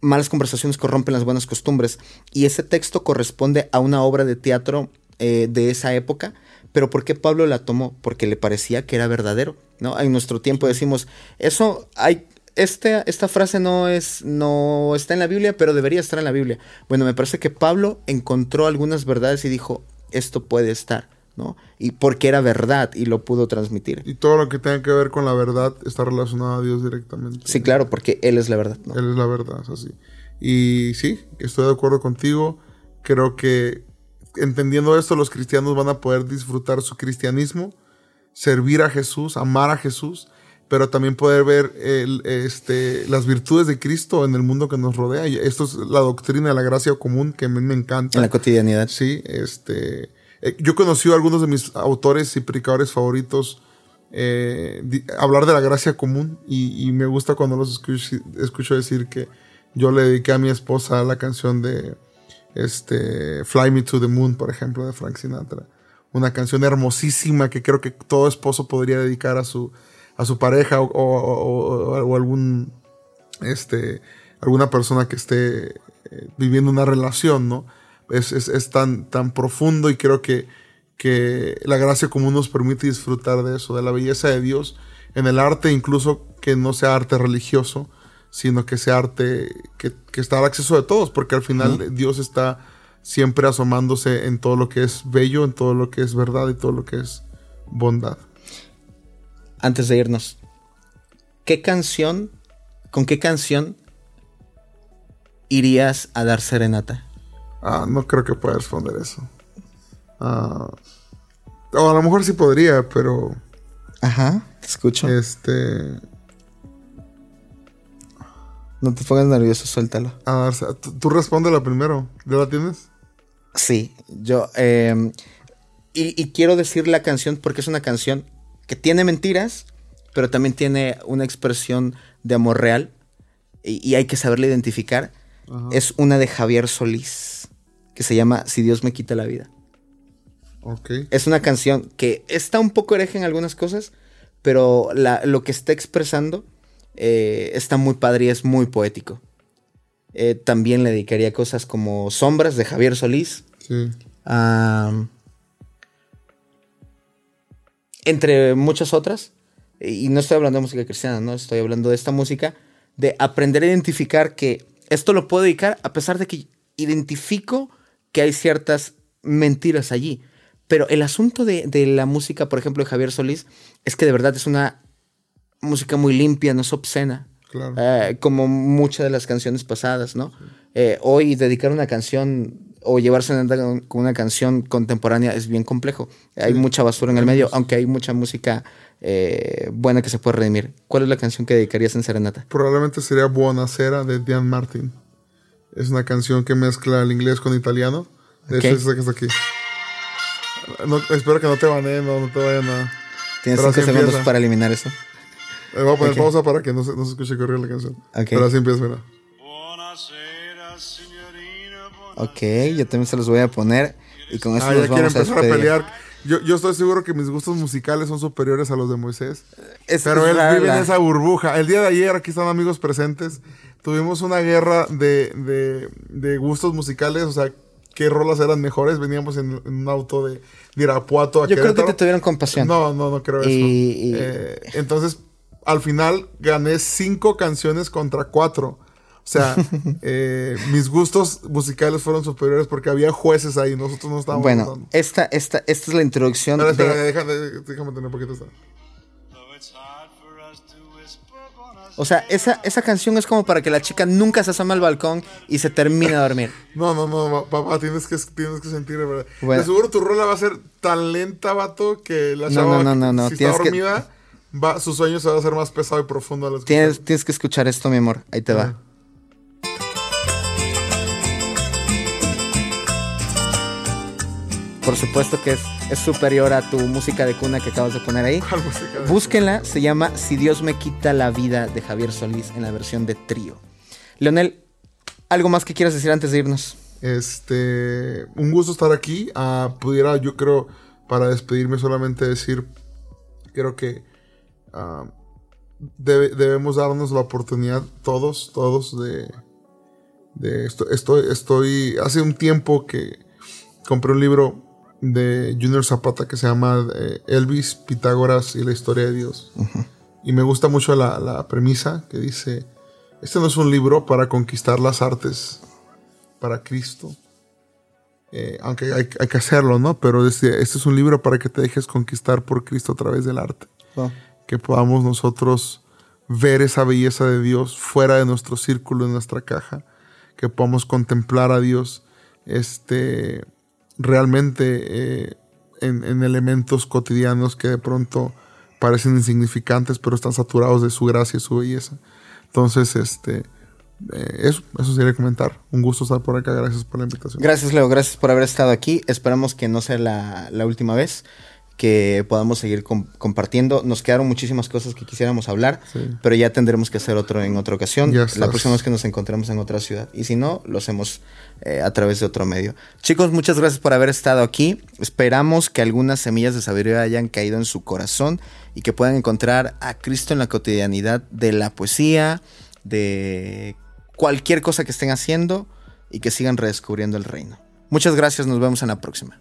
malas conversaciones corrompen las buenas costumbres y ese texto corresponde a una obra de teatro eh, de esa época. Pero ¿por qué Pablo la tomó? Porque le parecía que era verdadero. ¿No? En nuestro tiempo decimos, eso hay este, esta frase no, es, no está en la Biblia, pero debería estar en la Biblia. Bueno, me parece que Pablo encontró algunas verdades y dijo, esto puede estar, ¿no? Y porque era verdad y lo pudo transmitir. Y todo lo que tenga que ver con la verdad está relacionado a Dios directamente. Sí, claro, porque Él es la verdad. ¿no? Él es la verdad, es así. Y sí, estoy de acuerdo contigo. Creo que entendiendo esto, los cristianos van a poder disfrutar su cristianismo, servir a Jesús, amar a Jesús pero también poder ver el, este, las virtudes de Cristo en el mundo que nos rodea. Y esto es la doctrina de la gracia común que a mí me encanta. En la cotidianidad. Sí, este, eh, yo conocí a algunos de mis autores y predicadores favoritos eh, hablar de la gracia común y, me gusta cuando los escucho, escucho, decir que yo le dediqué a mi esposa la canción de este, Fly Me to the Moon, por ejemplo, de Frank Sinatra. Una canción hermosísima que creo que todo esposo podría dedicar a su a su pareja o, algún, este, alguna persona que esté eh, viviendo una relación, ¿no? Es, es, tan, tan profundo y creo que, que la gracia común nos permite disfrutar de eso, de la belleza de Dios en el arte, incluso que no sea arte religioso, sino que sea arte que, está al acceso de todos, porque al final Dios está siempre asomándose en todo lo que es bello, en todo lo que es verdad y todo lo que es bondad antes de irnos, ¿qué canción, con qué canción irías a dar serenata? Ah, no creo que pueda responder eso. Ah, o a lo mejor sí podría, pero. Ajá, te escucho. Este. No te pongas nervioso, suéltalo. Ah, tú, responde la primero. ¿Ya la tienes? Sí, yo. Em, y, y, quiero decir la canción porque es una canción que tiene mentiras, pero también tiene una expresión de amor real y, hay que saberla identificar. Es una de Javier Solís, que se llama Si Dios me quita la vida. Es una canción que está un poco hereje en algunas cosas, pero lo que está expresando eh, está muy padre y es muy poético. Eh, también le dedicaría cosas como Sombras de Javier Solís. Sí entre muchas otras, y no estoy hablando de música cristiana, no estoy hablando de esta música, de aprender a identificar que esto lo puedo dedicar a pesar de que identifico que hay ciertas mentiras allí. Pero el asunto de, la música, por ejemplo, de Javier Solís, es que de verdad es una música muy limpia, no es obscena. Eh, como muchas de las canciones pasadas, ¿no? Eh, hoy dedicar una canción o llevarse con una canción contemporánea es bien complejo. Hay mucha basura en el medio, aunque hay mucha música eh, buena que se puede redimir. ¿Cuál es la canción que dedicarías en Serenata? Probablemente sería Buonasera de Diane Martin. Es una canción que mezcla el inglés con italiano. De hecho, es que aquí. espero que no te baneen, no, no te vayan a. Tienes cinco segundos para eliminar eso. Eh, voy a poner pausa para que no se, no se escuche correr la canción. Pero así empieza, mira. Ok, yo también se los voy a poner. Y con eso ah, nos vamos a, empezar a, pelear. Yo, yo, estoy seguro que mis gustos musicales son superiores a los de Moisés. pero él vive en esa burbuja. El día de ayer, aquí están amigos presentes, tuvimos una guerra de, de, de gustos musicales. O sea, qué rolas eran mejores. Veníamos en, un auto de, de Irapuato a Yo creo que te tuvieron compasión. No, no, no creo eso. Eh, entonces, al final gané cinco canciones contra cuatro. O sea, eh, mis gustos musicales fueron superiores porque había jueces ahí, nosotros no estábamos. Bueno, esta, esta, esta es la introducción. Espera, de... déjame, déjame, tener un poquito esta. O sea, esa, esa canción es como para que la chica nunca se asoma al balcón y se termine de dormir. No, no, no, papá, tienes que, tienes que sentir, ¿verdad? Bueno. De seguro tu rola va a ser tan lenta, vato, que la chava, no, no, no, no, si está dormida, va, su sueño se va a hacer más pesado y profundo. Al tienes, tienes que escuchar esto, mi amor. Ahí te va. Por supuesto que es, es, superior a tu música de cuna que acabas de poner ahí. Búsquenla, se llama Si Dios me quita la vida de Javier Solís en la versión de trío. Leonel, ¿algo más que quieras decir antes de irnos? Este, un gusto estar aquí. Uh, pudiera, yo creo, para despedirme solamente decir, creo que uh, debe, debemos darnos la oportunidad todos, todos de, de esto, estoy, estoy, hace un tiempo que compré un libro de Junior Zapata que se llama eh, Elvis, Pitágoras y la historia de Dios. Y me gusta mucho la, la, premisa que dice, este no es un libro para conquistar las artes para Cristo. Eh, aunque hay, hay, que hacerlo, ¿no? Pero este, este, es un libro para que te dejes conquistar por Cristo a través del arte. Que podamos nosotros ver esa belleza de Dios fuera de nuestro círculo, en nuestra caja. Que podamos contemplar a Dios este, realmente eh, en, elementos cotidianos que de pronto parecen insignificantes, pero están saturados de su gracia y su belleza. Entonces, este, eh, eso, sería comentar. Un gusto estar por acá. Gracias por la invitación. Gracias, Leo. Gracias por haber estado aquí. Esperamos que no sea la última vez que podamos seguir compartiendo. Nos quedaron muchísimas cosas que quisiéramos hablar, pero ya tendremos que hacer otro en otra ocasión. La próxima vez que nos encontremos en otra ciudad. Y si no, lo hacemos eh, a través de otro medio. Chicos, muchas gracias por haber estado aquí. Esperamos que algunas semillas de sabiduría hayan caído en su corazón y que puedan encontrar a Cristo en la cotidianidad de la poesía, de cualquier cosa que estén haciendo y que sigan redescubriendo el reino. Muchas gracias, nos vemos en la próxima.